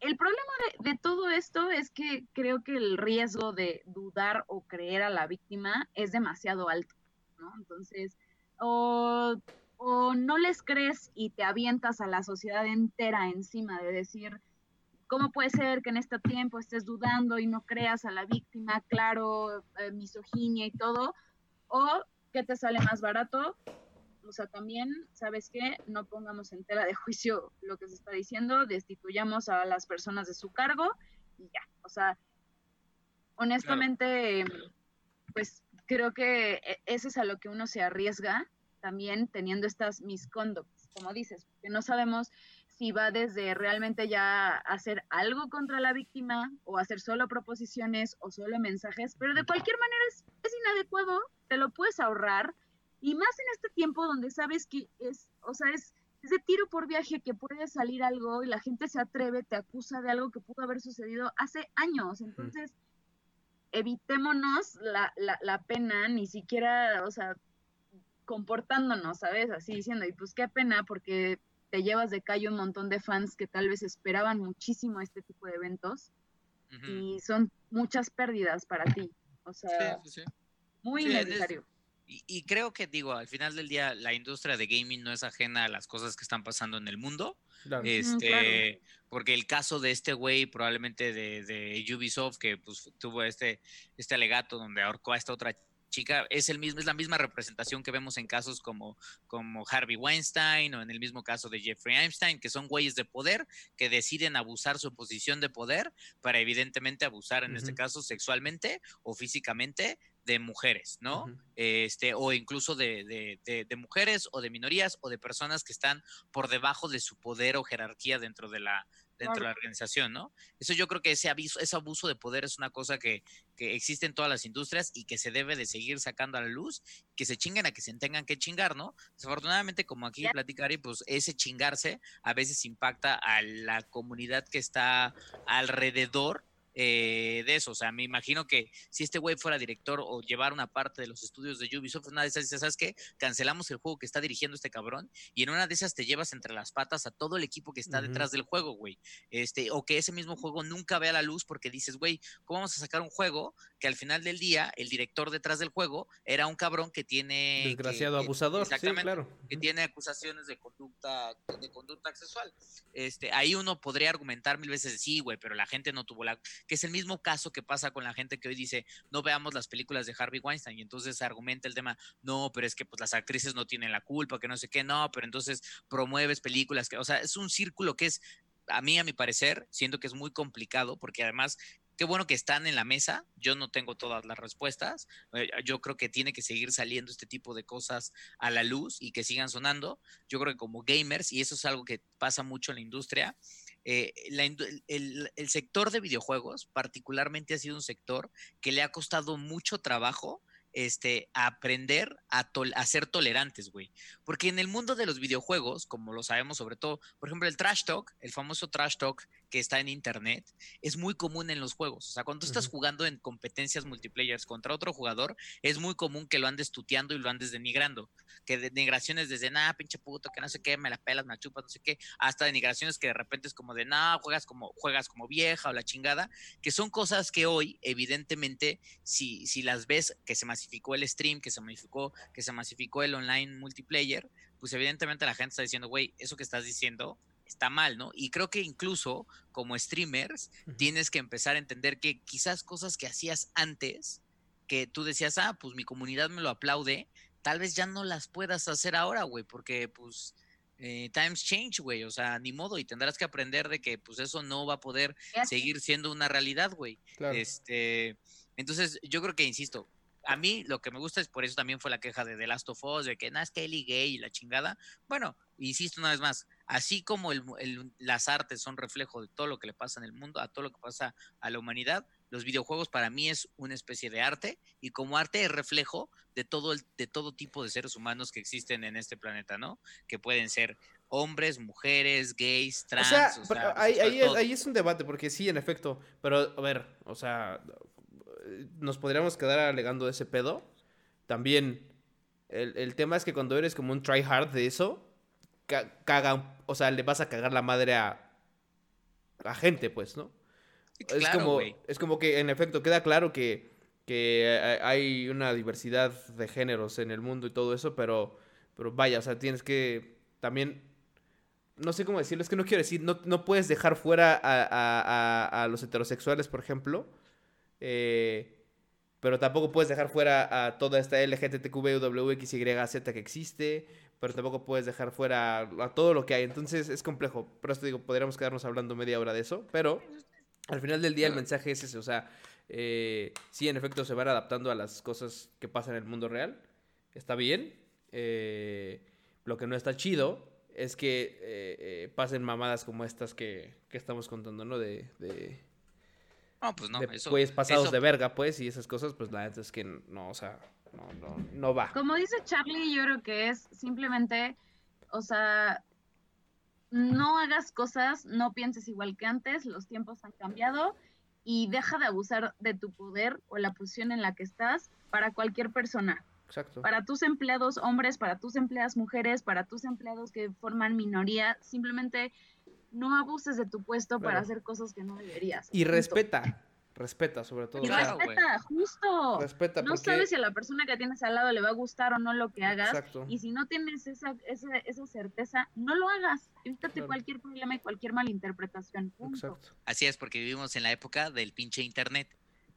S3: el problema de, todo esto es que creo que el riesgo de dudar o creer a la víctima es demasiado alto, ¿no? Entonces, o, o no les crees y te avientas a la sociedad entera encima de decir, ¿cómo puede ser que en este tiempo estés dudando y no creas a la víctima, claro, eh, misoginia y todo? ¿O qué te sale más barato? O sea, también, ¿sabes qué? No pongamos en tela de juicio lo que se está diciendo, destituyamos a las personas de su cargo y ya. O sea, honestamente, pues creo que e, eso es a lo que uno se arriesga también teniendo estas misconducts, como dices, que no sabemos si va desde realmente ya hacer algo contra la víctima o hacer solo proposiciones o solo mensajes, pero de cualquier manera es, es inadecuado, te lo puedes ahorrar y más en este tiempo donde sabes que es, o sea, es, es de tiro por viaje que puede salir algo y la gente se atreve, te acusa de algo que pudo haber sucedido hace años. Entonces, evitémonos la, la, la pena, ni siquiera, o sea, comportándonos, ¿sabes? Así diciendo, y pues qué pena porque te llevas de calle un montón de fans que tal vez esperaban muchísimo este tipo de eventos y son muchas pérdidas para ti. O sea, muy necesario.
S2: Y, creo que, digo, al final del día, la industria de gaming no es ajena a las cosas que están pasando en el mundo. Este, porque el caso de este güey, probablemente de, de, Ubisoft, que pues tuvo este, este alegato donde ahorcó a esta otra chica, es el mismo, es la misma representación que vemos en casos como, como Harvey Weinstein o en el mismo caso de Jeffrey Einstein, que son güeyes de poder que deciden abusar su posición de poder para evidentemente abusar, en este caso, sexualmente o físicamente de mujeres, ¿no? Este, o incluso de, de, mujeres o de minorías o de personas que están por debajo de su poder o jerarquía dentro de la, dentro de la organización, ¿no? Eso yo creo que ese abuso, ese abuso de poder es una cosa que, que, existe en todas las industrias y que se debe de seguir sacando a la luz, que se chinguen a que se tengan que chingar, ¿no? Desafortunadamente, como aquí platicar, pues ese chingarse a veces impacta a la comunidad que está alrededor eh, de eso. O sea, me imagino que si este güey fuera director o llevar una parte de los estudios de Ubisoft, una de esas dices, ¿sabes qué? Cancelamos el juego que está dirigiendo este cabrón y en una de esas te llevas entre las patas a todo el equipo que está detrás del juego, güey. Este, o que ese mismo juego nunca vea la luz porque dices, güey, ¿cómo vamos a sacar un juego que al final del día el director detrás del juego era un cabrón que tiene...
S1: Desgraciado abusador, exactamente, claro.
S2: Que tiene acusaciones de conducta, de conducta sexual. Este, ahí uno podría argumentar mil veces, sí, güey, pero la gente no tuvo la que es el mismo caso que pasa con la gente que hoy dice, no veamos las películas de Harvey Weinstein, y entonces argumenta el tema, no, pero es que pues las actrices no tienen la culpa, que no sé qué, no, pero entonces promueves películas que, o sea, es un círculo que es, a mí, a mi parecer, siento que es muy complicado, porque además qué bueno que están en la mesa. Yo no tengo todas las respuestas. Eh, yo creo que tiene que seguir saliendo este tipo de cosas a la luz y que sigan sonando. Yo creo que como gamers, y eso es algo que pasa mucho en la industria, eh, el, sector de videojuegos particularmente ha sido un sector que le ha costado mucho trabajo este, aprender a, a ser tolerantes, güey. Porque en el mundo de los videojuegos, como lo sabemos sobre todo, por ejemplo, el trash talk, el famoso trash talk que está en internet es muy común en los juegos. O sea, cuando tú estás jugando en competencias multiplayer contra otro jugador, es muy común que lo andes tuteando y lo andes denigrando. Que denigraciones desde, nada, pinche puto, que no sé qué, me la pelas, me chupas, no sé qué, hasta denigraciones que de repente es como de, nada, juegas como, juegas como vieja o la chingada, que son cosas que hoy, evidentemente, si, si las ves, que se masificó el stream, que se masificó, que se masificó el online multiplayer, pues evidentemente la gente está diciendo, güey, eso que estás diciendo está mal, ¿no? Y creo que incluso como streamers tienes que empezar a entender que quizás cosas que hacías antes, que tú decías, ah, pues mi comunidad me lo aplaude, tal vez ya no las puedas hacer ahora, güey, porque pues eh, times change, güey, o sea, ni modo, y tendrás que aprender de que pues eso no va a poder seguir siendo una realidad, güey. Este, entonces, yo creo que, insisto, a mí lo que me gusta es por eso también fue la queja de The Last of Us, de que nada, es Kelly gay y la chingada. Bueno, insisto una vez más, así como las artes son reflejo de todo lo que le pasa en el mundo, a todo lo que pasa a la humanidad, los videojuegos para mí es una especie de arte y como arte es reflejo de todo, el, de todo tipo de seres humanos que existen en este planeta, ¿no? Que pueden ser hombres, mujeres, gays, trans.
S1: O sea, ahí, ahí es un debate, porque sí, en efecto, pero a ver, o sea, nos podríamos quedar alegando ese pedo. También El, tema es que cuando eres como un tryhard de eso, caga, o sea, le vas a cagar la madre a, a gente, pues, ¿no? es, como, es como que, en efecto, queda claro que, que hay una diversidad de géneros en el mundo y todo eso, pero, pero vaya, o sea, tienes que también no sé cómo decirlo, es que no quiero decir, no, no puedes dejar fuera a, a, a, los heterosexuales, por ejemplo, eh, pero tampoco puedes dejar fuera a toda esta LGTBQWXYZ que existe, pero tampoco puedes dejar fuera a todo lo que hay, entonces es complejo, por eso digo, podríamos quedarnos hablando media hora de eso, pero al final del día el mensaje es ese, o sea, eh, sí, en efecto se van adaptando a las cosas que pasan en el mundo real, está bien, eh, lo que no está chido es que eh, eh, pasen mamadas como estas que, estamos contando, ¿no? De, de
S2: no, pues no,
S1: pues pasados de verga, pues, y esas cosas, pues la verdad es que no, o sea, no, no, no va.
S3: Como dice Charlie, yo creo que es simplemente, o sea, no hagas cosas, no pienses igual que antes, los tiempos han cambiado y deja de abusar de tu poder o la posición en la que estás para cualquier persona. Para tus empleados hombres, para tus empleadas mujeres, para tus empleados que forman minoría, simplemente no abuses de tu puesto para hacer cosas que no deberías.
S1: Y respeta, respeta sobre todo.
S3: Y respeta, justo. Respeta no sabes si a la persona que tienes al lado le va a gustar o no lo que hagas. Y si no tienes esa, esa, esa certeza, no lo hagas. Evítate cualquier problema y cualquier malinterpretación. Exacto.
S2: Así es, porque vivimos en la época del pinche internet,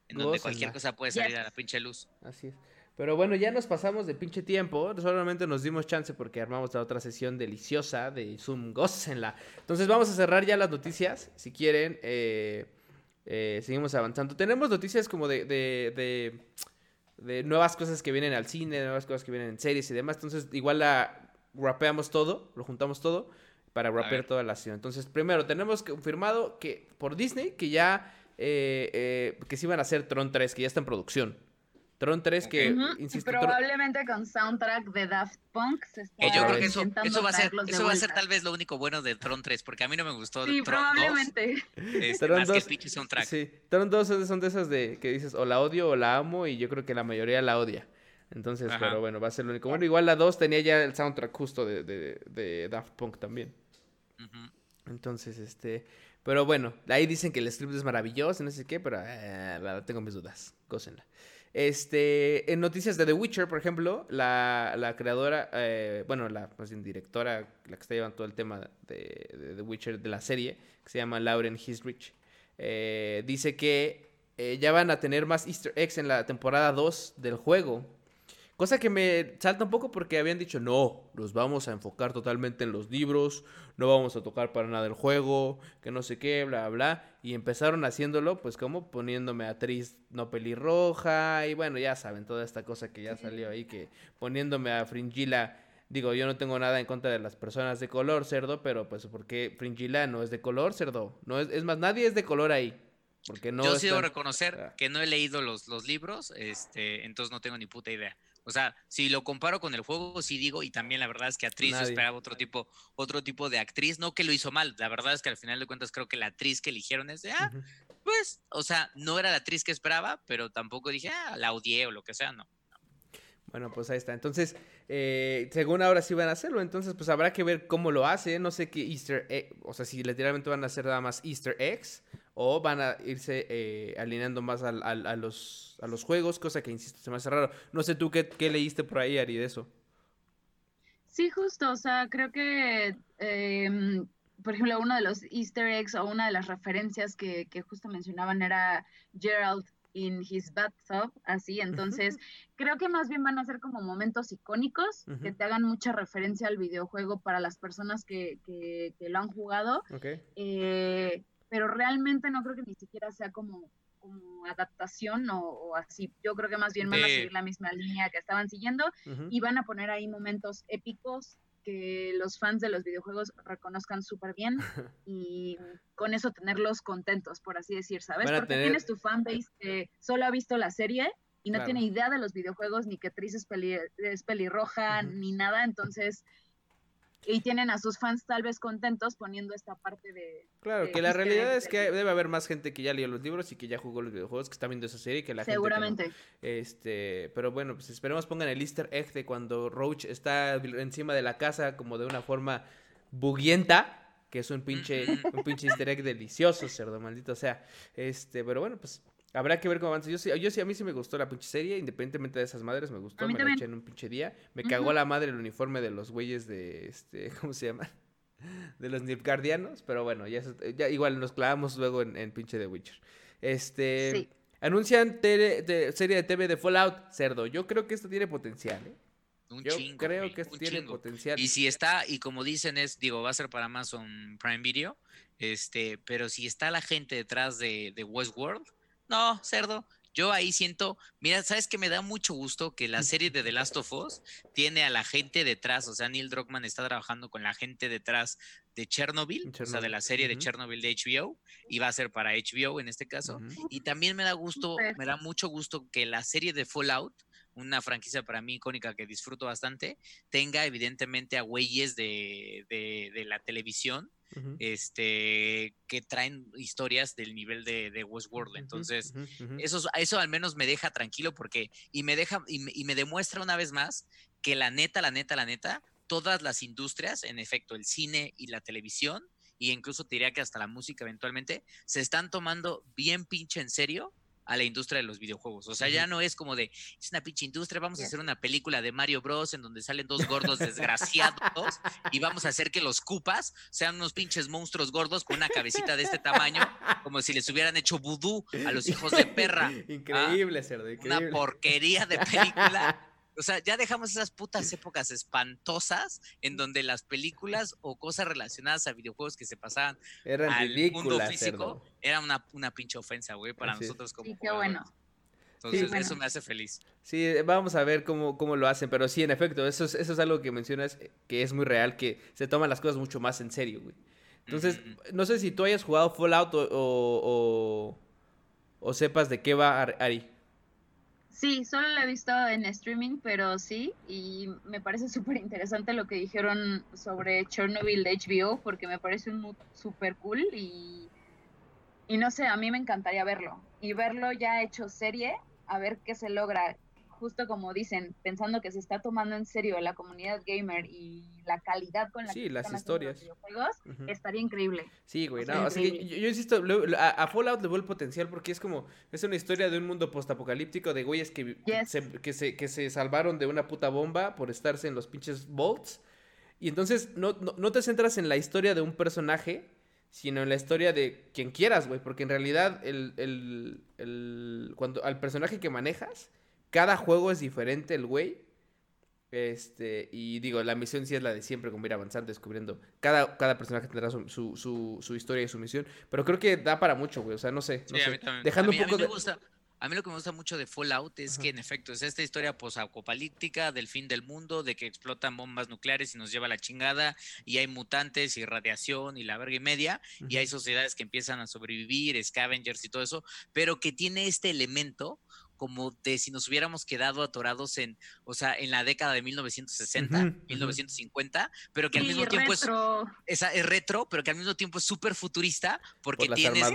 S2: en donde cualquier cosa puede salir a la pinche luz.
S1: Así es. Pero bueno, ya nos pasamos de pinche tiempo. Solamente nos dimos chance porque armamos la otra sesión deliciosa de Zoom la Entonces vamos a cerrar ya las noticias. Si quieren, eh, eh, seguimos avanzando. Tenemos noticias como de, de, de, nuevas cosas que vienen al cine, nuevas cosas que vienen en series y demás. Entonces igual la rapeamos todo, lo juntamos todo para rapear toda la sesión. Entonces primero tenemos confirmado que por Disney que ya... Eh, que se iban a hacer Tron 3, que ya está en producción. Tron 3 que,
S3: Probablemente con soundtrack de Daft Punk se está
S2: Yo creo que eso, eso va a ser, eso va a ser tal vez lo único bueno de Tron 3, porque a mí no me gustó
S3: sí,
S2: Tron
S3: probablemente.
S2: 2. Este, [laughs] Tron más 2, que soundtrack.
S1: Sí, Tron 2 son de esas de que dices o la odio o la amo y yo creo que la mayoría la odia. Entonces, pero bueno, va a ser lo único. Bueno, igual la 2 tenía ya el soundtrack justo de, de, de Daft Punk también. Entonces, este... Pero bueno, ahí dicen que el script es maravilloso, no sé qué, pero eh, tengo mis dudas. Gócenla. Este, en noticias de The Witcher, por ejemplo, la, creadora, eh, bueno, la directora, la que está llevando todo el tema de, The Witcher de la serie, que se llama Lauren Hisrich, eh, dice que eh, ya van a tener más Easter eggs en la temporada 2 del juego. Cosa que me salta un poco porque habían dicho, no, nos vamos a enfocar totalmente en los libros, no vamos a tocar para nada el juego, que no sé qué, bla, bla. Y empezaron haciéndolo, pues como poniéndome actriz no pelirroja, y bueno, ya saben, toda esta cosa que ya salió ahí, que poniéndome a Fringilla, digo, yo no tengo nada en contra de las personas de color, cerdo, pero pues porque Fringilla no es de color, cerdo. No es, es más, nadie es de color ahí. Porque no
S2: Yo sí debo reconocer ah. que no he leído los, los libros, este, entonces no tengo ni puta idea. O sea, si lo comparo con el juego, sí digo, y también la verdad es que actriz yo esperaba otro tipo, otro tipo de actriz, no que lo hizo mal, la verdad es que al final de cuentas creo que la actriz que eligieron es de, ah, pues, o sea, no era la actriz que esperaba, pero tampoco dije, ah, la odié o lo que sea, no.
S1: Bueno, pues ahí está. Entonces, eh, según ahora sí van a hacerlo, entonces pues habrá que ver cómo lo hace. No sé qué Easter egg, o sea, si literalmente van a hacer nada más Easter eggs o van a irse eh, alineando más a, los, a los juegos, cosa que, insisto, se me hace raro. No sé tú qué, qué leíste por ahí, Ari, de eso.
S3: Sí, justo, o sea, creo que, em, por ejemplo, uno de los easter eggs o una de las referencias que, que justo mencionaban era Gerald in his bathtub, así, entonces creo que más bien van a ser como momentos icónicos que te hagan mucha referencia al videojuego para las personas que, que, lo han jugado. Okay. Eh, pero realmente no creo que ni siquiera sea como, como adaptación o, así. Yo creo que más bien van a seguir la misma línea que estaban siguiendo y van a poner ahí momentos épicos que los fans de los videojuegos reconozcan súper bien [laughs] y con eso tenerlos contentos, por así decir, ¿sabes? Porque tienes tu fanbase que solo ha visto la serie y no tiene idea de los videojuegos, ni que Tris es, pelirroja, ni nada, entonces y tienen a sus fans tal vez contentos poniendo esta parte de...
S1: Claro, que la realidad es que debe haber más gente que ya leyó los libros y que ya jugó los videojuegos, que está viendo esa serie, que la
S3: Seguramente.
S1: gente... Seguramente. este, pero bueno, pues esperemos pongan el easter egg de cuando Roach está encima de la casa como de una forma buguienta que es un pinche, un pinche easter egg delicioso, cerdo, maldito sea. Este, pero bueno, pues habrá que ver cómo avanza. Yo sí, yo sí, a mí sí me gustó la pinche serie, independientemente de esas madres, me gustó, me la eché en un pinche día. Me cagó la madre el uniforme de los güeyes de, este, [laughs] ¿cómo se llama? De los Nilfgaardianos, pero bueno, ya, ya igual nos clavamos luego en, en pinche The Witcher. Este... Sí. Anuncian de, serie de TV de Fallout, cerdo. Yo creo que esto tiene potencial, ¿eh? Un Yo creo que tiene potencial.
S2: Y si está, y como dicen, es, digo, va a ser para Amazon Prime Video, este, pero si está la gente detrás de, de Westworld, no, cerdo, yo ahí siento, mira, sabes que me da mucho gusto que la serie de The Last of Us tiene a la gente detrás, o sea, Neil Druckmann está trabajando con la gente detrás de Chernobyl, o sea, de la serie de Chernobyl de HBO, y va a ser para HBO en este caso. Y también me da gusto, me da mucho gusto que la serie de Fallout una franquicia para mí icónica que disfruto bastante, tenga evidentemente a güeyes de, de, la televisión este, que traen historias del nivel de, de Westworld. Entonces, Eso, eso al menos me deja tranquilo porque, y me deja, y me, y me demuestra una vez más que la neta, la neta, la neta, todas las industrias, en efecto, el cine y la televisión, y incluso te diría que hasta la música eventualmente, se están tomando bien pinche en serio a la industria de los videojuegos. O sea, ya no es como de, es una pinche industria, vamos a hacer una película de Mario Bros. en donde salen dos gordos desgraciados y vamos a hacer que los cupas sean unos pinches monstruos gordos con una cabecita de este tamaño, como si les hubieran hecho vudú a los hijos de perra. ¿ah? [laughs]
S1: Increíble, cerdo, increíble.
S2: Una porquería de película [laughs] o sea, ya dejamos esas putas épocas espantosas en donde las películas o cosas relacionadas a videojuegos que se pasaban
S1: Eran al mundo
S2: físico era una, una pinche ofensa, güey, para nosotros como
S3: sí, qué bueno.
S2: Entonces, eso me hace feliz.
S1: Sí, vamos a ver cómo, cómo lo hacen, pero sí, en efecto, eso es, eso es algo que mencionas que es muy real, que se toman las cosas mucho más en serio, güey. Entonces, no sé si tú hayas jugado Fallout o, o, o sepas de qué va Ari.
S3: Sí, solo la he visto en streaming, pero sí, y me parece [laughs] súper interesante lo que dijeron sobre Chernobyl de HBO, porque me parece un súper cool y, y no sé, a mí me encantaría verlo. Y verlo ya hecho serie, a ver qué se logra justo como dicen, pensando que se está tomando en serio la comunidad gamer y la calidad con la
S1: que las historias.
S3: los videojuegos, estaría increíble.
S1: Sí, güey, no, yo, insisto, a, Fallout le veo el potencial porque es como, es una historia de un mundo postapocalíptico de güeyes que, se, que, se, que se salvaron de una puta bomba por estarse en los pinches vaults. Y entonces no, no, te centras en la historia de un personaje, sino en la historia de quien quieras, güey, porque en realidad el, el, el, cuando al personaje que manejas cada juego es diferente el güey. Este, y digo, la misión sí es la de siempre, como ir avanzando, descubriendo. Cada, cada personaje tendrá su, su, su, historia y su misión. Pero creo que da para mucho, güey. O sea, no sé. No sé. Dejando un poco
S2: me gusta. A mí lo que me gusta mucho de Fallout es que en efecto es esta historia posapocalíptica del fin del mundo, de que explotan bombas nucleares y nos lleva la chingada, y hay mutantes y radiación y la verga y media, y hay sociedades que empiezan a sobrevivir, scavengers y todo eso, pero que tiene este elemento como de si nos hubiéramos quedado atorados en, o sea, en la década de 1960, 1950, pero que al mismo tiempo es, es, retro, pero que al mismo tiempo es súper futurista porque tienes,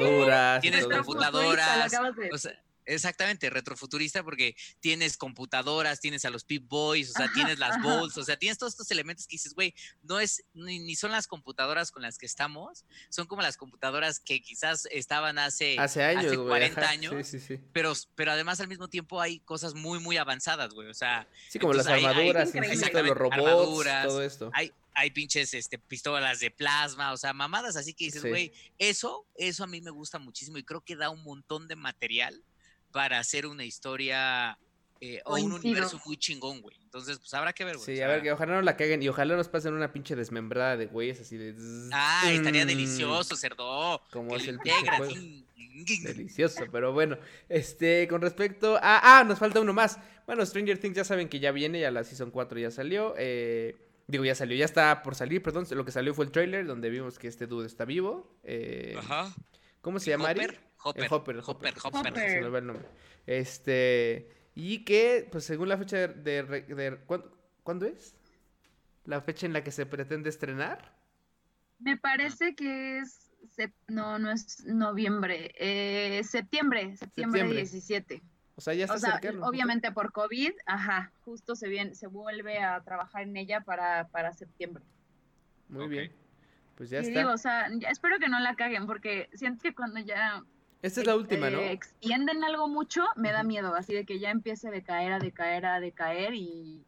S2: tienes computadoras, o sea, Exactamente, retrofuturista porque tienes computadoras, tienes a los Pip Boys, o sea, tienes las Bolts, o sea, tienes todos estos elementos que dices, güey, no es, ni, son las computadoras con las que estamos, son como las computadoras que quizás estaban hace,
S1: hace, años, hace
S2: 40 años, sí, sí, sí. Pero, pero además al mismo tiempo hay cosas muy, muy avanzadas, güey, o sea.
S1: Sí, como las armaduras, los robots, todo esto.
S2: Hay, hay pinches este, pistolas de plasma, o sea, mamadas así que dices, güey, eso, eso a mí me gusta muchísimo y creo que da un montón de material para hacer una historia eh, o un universo muy chingón, güey. Entonces, pues habrá que ver, güey.
S1: Sí, a ver, que ojalá no la caguen y ojalá nos pasen una pinche desmembrada de güeyes así de.
S2: Ah, estaría delicioso, cerdo.
S1: Como es el integra, Delicioso, pero bueno. Este, con respecto a. Ah, nos falta uno más. Bueno, Stranger Things ya saben que ya viene, ya la Season 4 ya salió. Eh, digo, ya salió, ya está por salir, perdón. Lo que salió fue el trailer donde vimos que este dude está vivo. Eh, Ajá. ¿Cómo se llama?
S2: Hopper?
S1: Hopper. El
S2: Hopper, Hopper, Hopper.
S1: Se me va el nombre. Este. Y que, pues según la fecha de. de, ¿cuándo, es? la fecha en la que se pretende estrenar?
S3: Me parece que es, no, no es noviembre, eh, septiembre, septiembre, 17.
S1: O sea, ya está
S3: o Obviamente por COVID, ajá, justo se, viene, se vuelve a trabajar en ella para, para septiembre.
S1: Muy bien. Pues ya
S3: y
S1: está.
S3: Digo, o sea, espero que no la caguen porque siento que cuando ya
S1: esta es la última, ¿no?
S3: Extienden algo mucho, me da miedo, así de que ya empiece a decaer, a decaer, a decaer y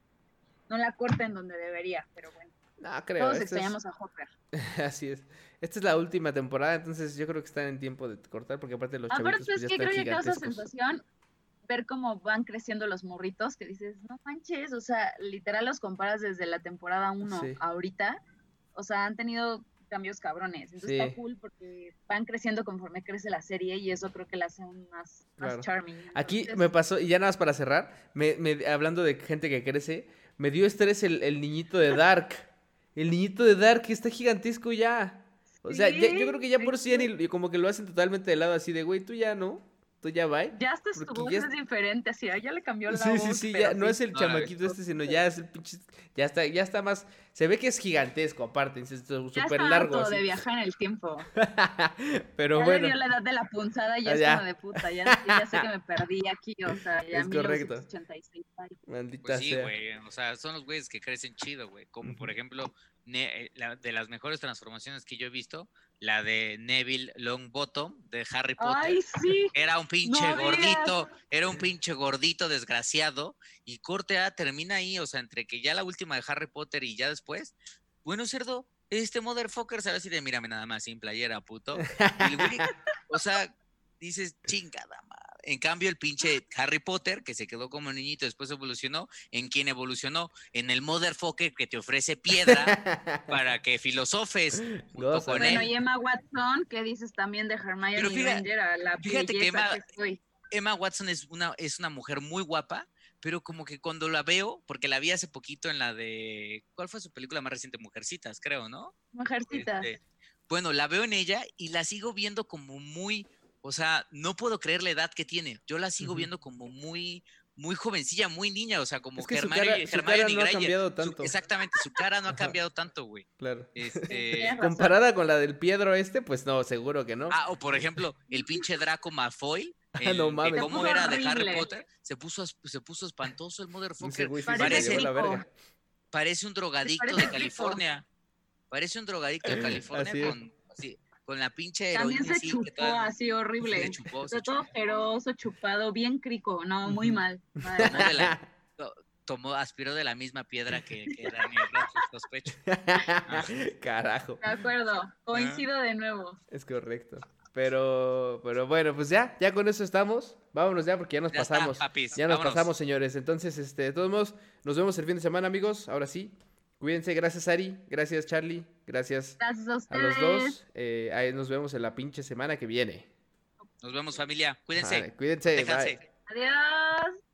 S3: no la corten donde debería, pero bueno.
S1: No, creo.
S3: Todos extrañamos a Hopper. [laughs]
S1: Así es. Esta es la última temporada, entonces yo creo que están en tiempo de cortar, porque aparte los chavitos pues,
S3: ya
S1: que
S3: creo
S1: que
S3: causa sensación ver cómo van creciendo los morritos, que dices, no manches, o sea, literal los comparas desde la temporada 1 ahorita, o sea, han tenido cambios cabrones. Entonces está cool porque van creciendo conforme crece la serie y eso creo que la hace más, más charming.
S1: Aquí me pasó, y ya nada más para cerrar, me, hablando de gente que crece, me dio estrés el, el niñito de [laughs] Dark. El niñito de Dark está gigantesco ya. O sea, yo creo que ya por sí y como que lo hacen totalmente de lado así de, güey, tú ya no. ¿Tú ya va?
S3: Ya hasta tu voz es diferente, así, ya le cambió la voz.
S1: Sí, sí, sí, ya no es el chamaquito este, sino ya es el pinche, ya está, ya está más, se ve que es gigantesco aparte, es súper largo.
S3: Ya de viajar en el tiempo. [laughs]
S1: pero
S3: ya
S1: bueno.
S3: le dio la edad de la punzada y ya, es como de puta, ya, ya, sé que me perdí aquí, o sea, [laughs] ya
S1: es correcto.
S2: Maldita pues sí, güey, o sea, son los güeyes que crecen chido, güey, como por ejemplo, eh, de las mejores transformaciones que yo he visto, la de Neville Longbottom de Harry Potter.
S3: Ay, sí.
S2: Era un pinche gordito, era un pinche gordito desgraciado y corte A termina ahí, o sea, entre que ya la última de Harry Potter y ya después, bueno, cerdo, este motherfucker sabe así de mírame nada más sin playera, puto. o sea, dices, chingada. En cambio, el pinche Harry Potter, que se quedó como niñito, después evolucionó. ¿En quién evolucionó? En el motherfucker que te ofrece piedra [laughs] para que filosofes
S3: junto con bueno, y Emma Watson, ¿qué dices también de Hermione Granger? la fíjate que
S2: Emma, Watson es una, es una mujer muy guapa, pero como que cuando la veo, porque la vi hace poquito en la de, ¿cuál fue su película más reciente? Mujercitas, creo, ¿no?
S3: Mujercitas.
S2: Este, bueno, la veo en ella y la sigo viendo como muy o sea, no puedo creer la edad que tiene. Yo la sigo viendo como muy, muy jovencilla, muy niña, o sea, como
S1: que su cara, no ha cambiado tanto.
S2: exactamente, su cara no ha cambiado tanto, güey.
S1: Claro. [laughs] Este... Comparada con la del Piedro este, pues no, seguro que no.
S2: Ah, o por ejemplo, el pinche Draco Malfoy. [laughs] El, no mames. ¿Cómo era de Harry Potter? Se puso, se puso espantoso el motherfucker. Parece, parece un drogadicto de California. Parece un drogadicto de [laughs] California con con la pinche
S3: También se chupó así horrible. Se chupó, se todo ferozo, chupado, bien crico, no, muy mal.
S2: tomó, aspiró de la misma piedra que, que Daniel sospecho. [laughs]
S1: Carajo.
S3: De acuerdo, coincido de nuevo.
S1: Es correcto. Pero, pero bueno, pues ya, ya con eso estamos. Vámonos ya porque ya nos pasamos. ya nos pasamos, señores. Entonces, este, de todos modos, nos vemos el fin de semana, amigos. Ahora sí. Cuídense, gracias Ari, gracias Charlie, gracias,
S3: a,
S1: los dos. Eh, ahí nos vemos en la pinche semana que viene.
S2: Nos vemos familia, cuídense.
S1: cuídense.
S2: Adiós.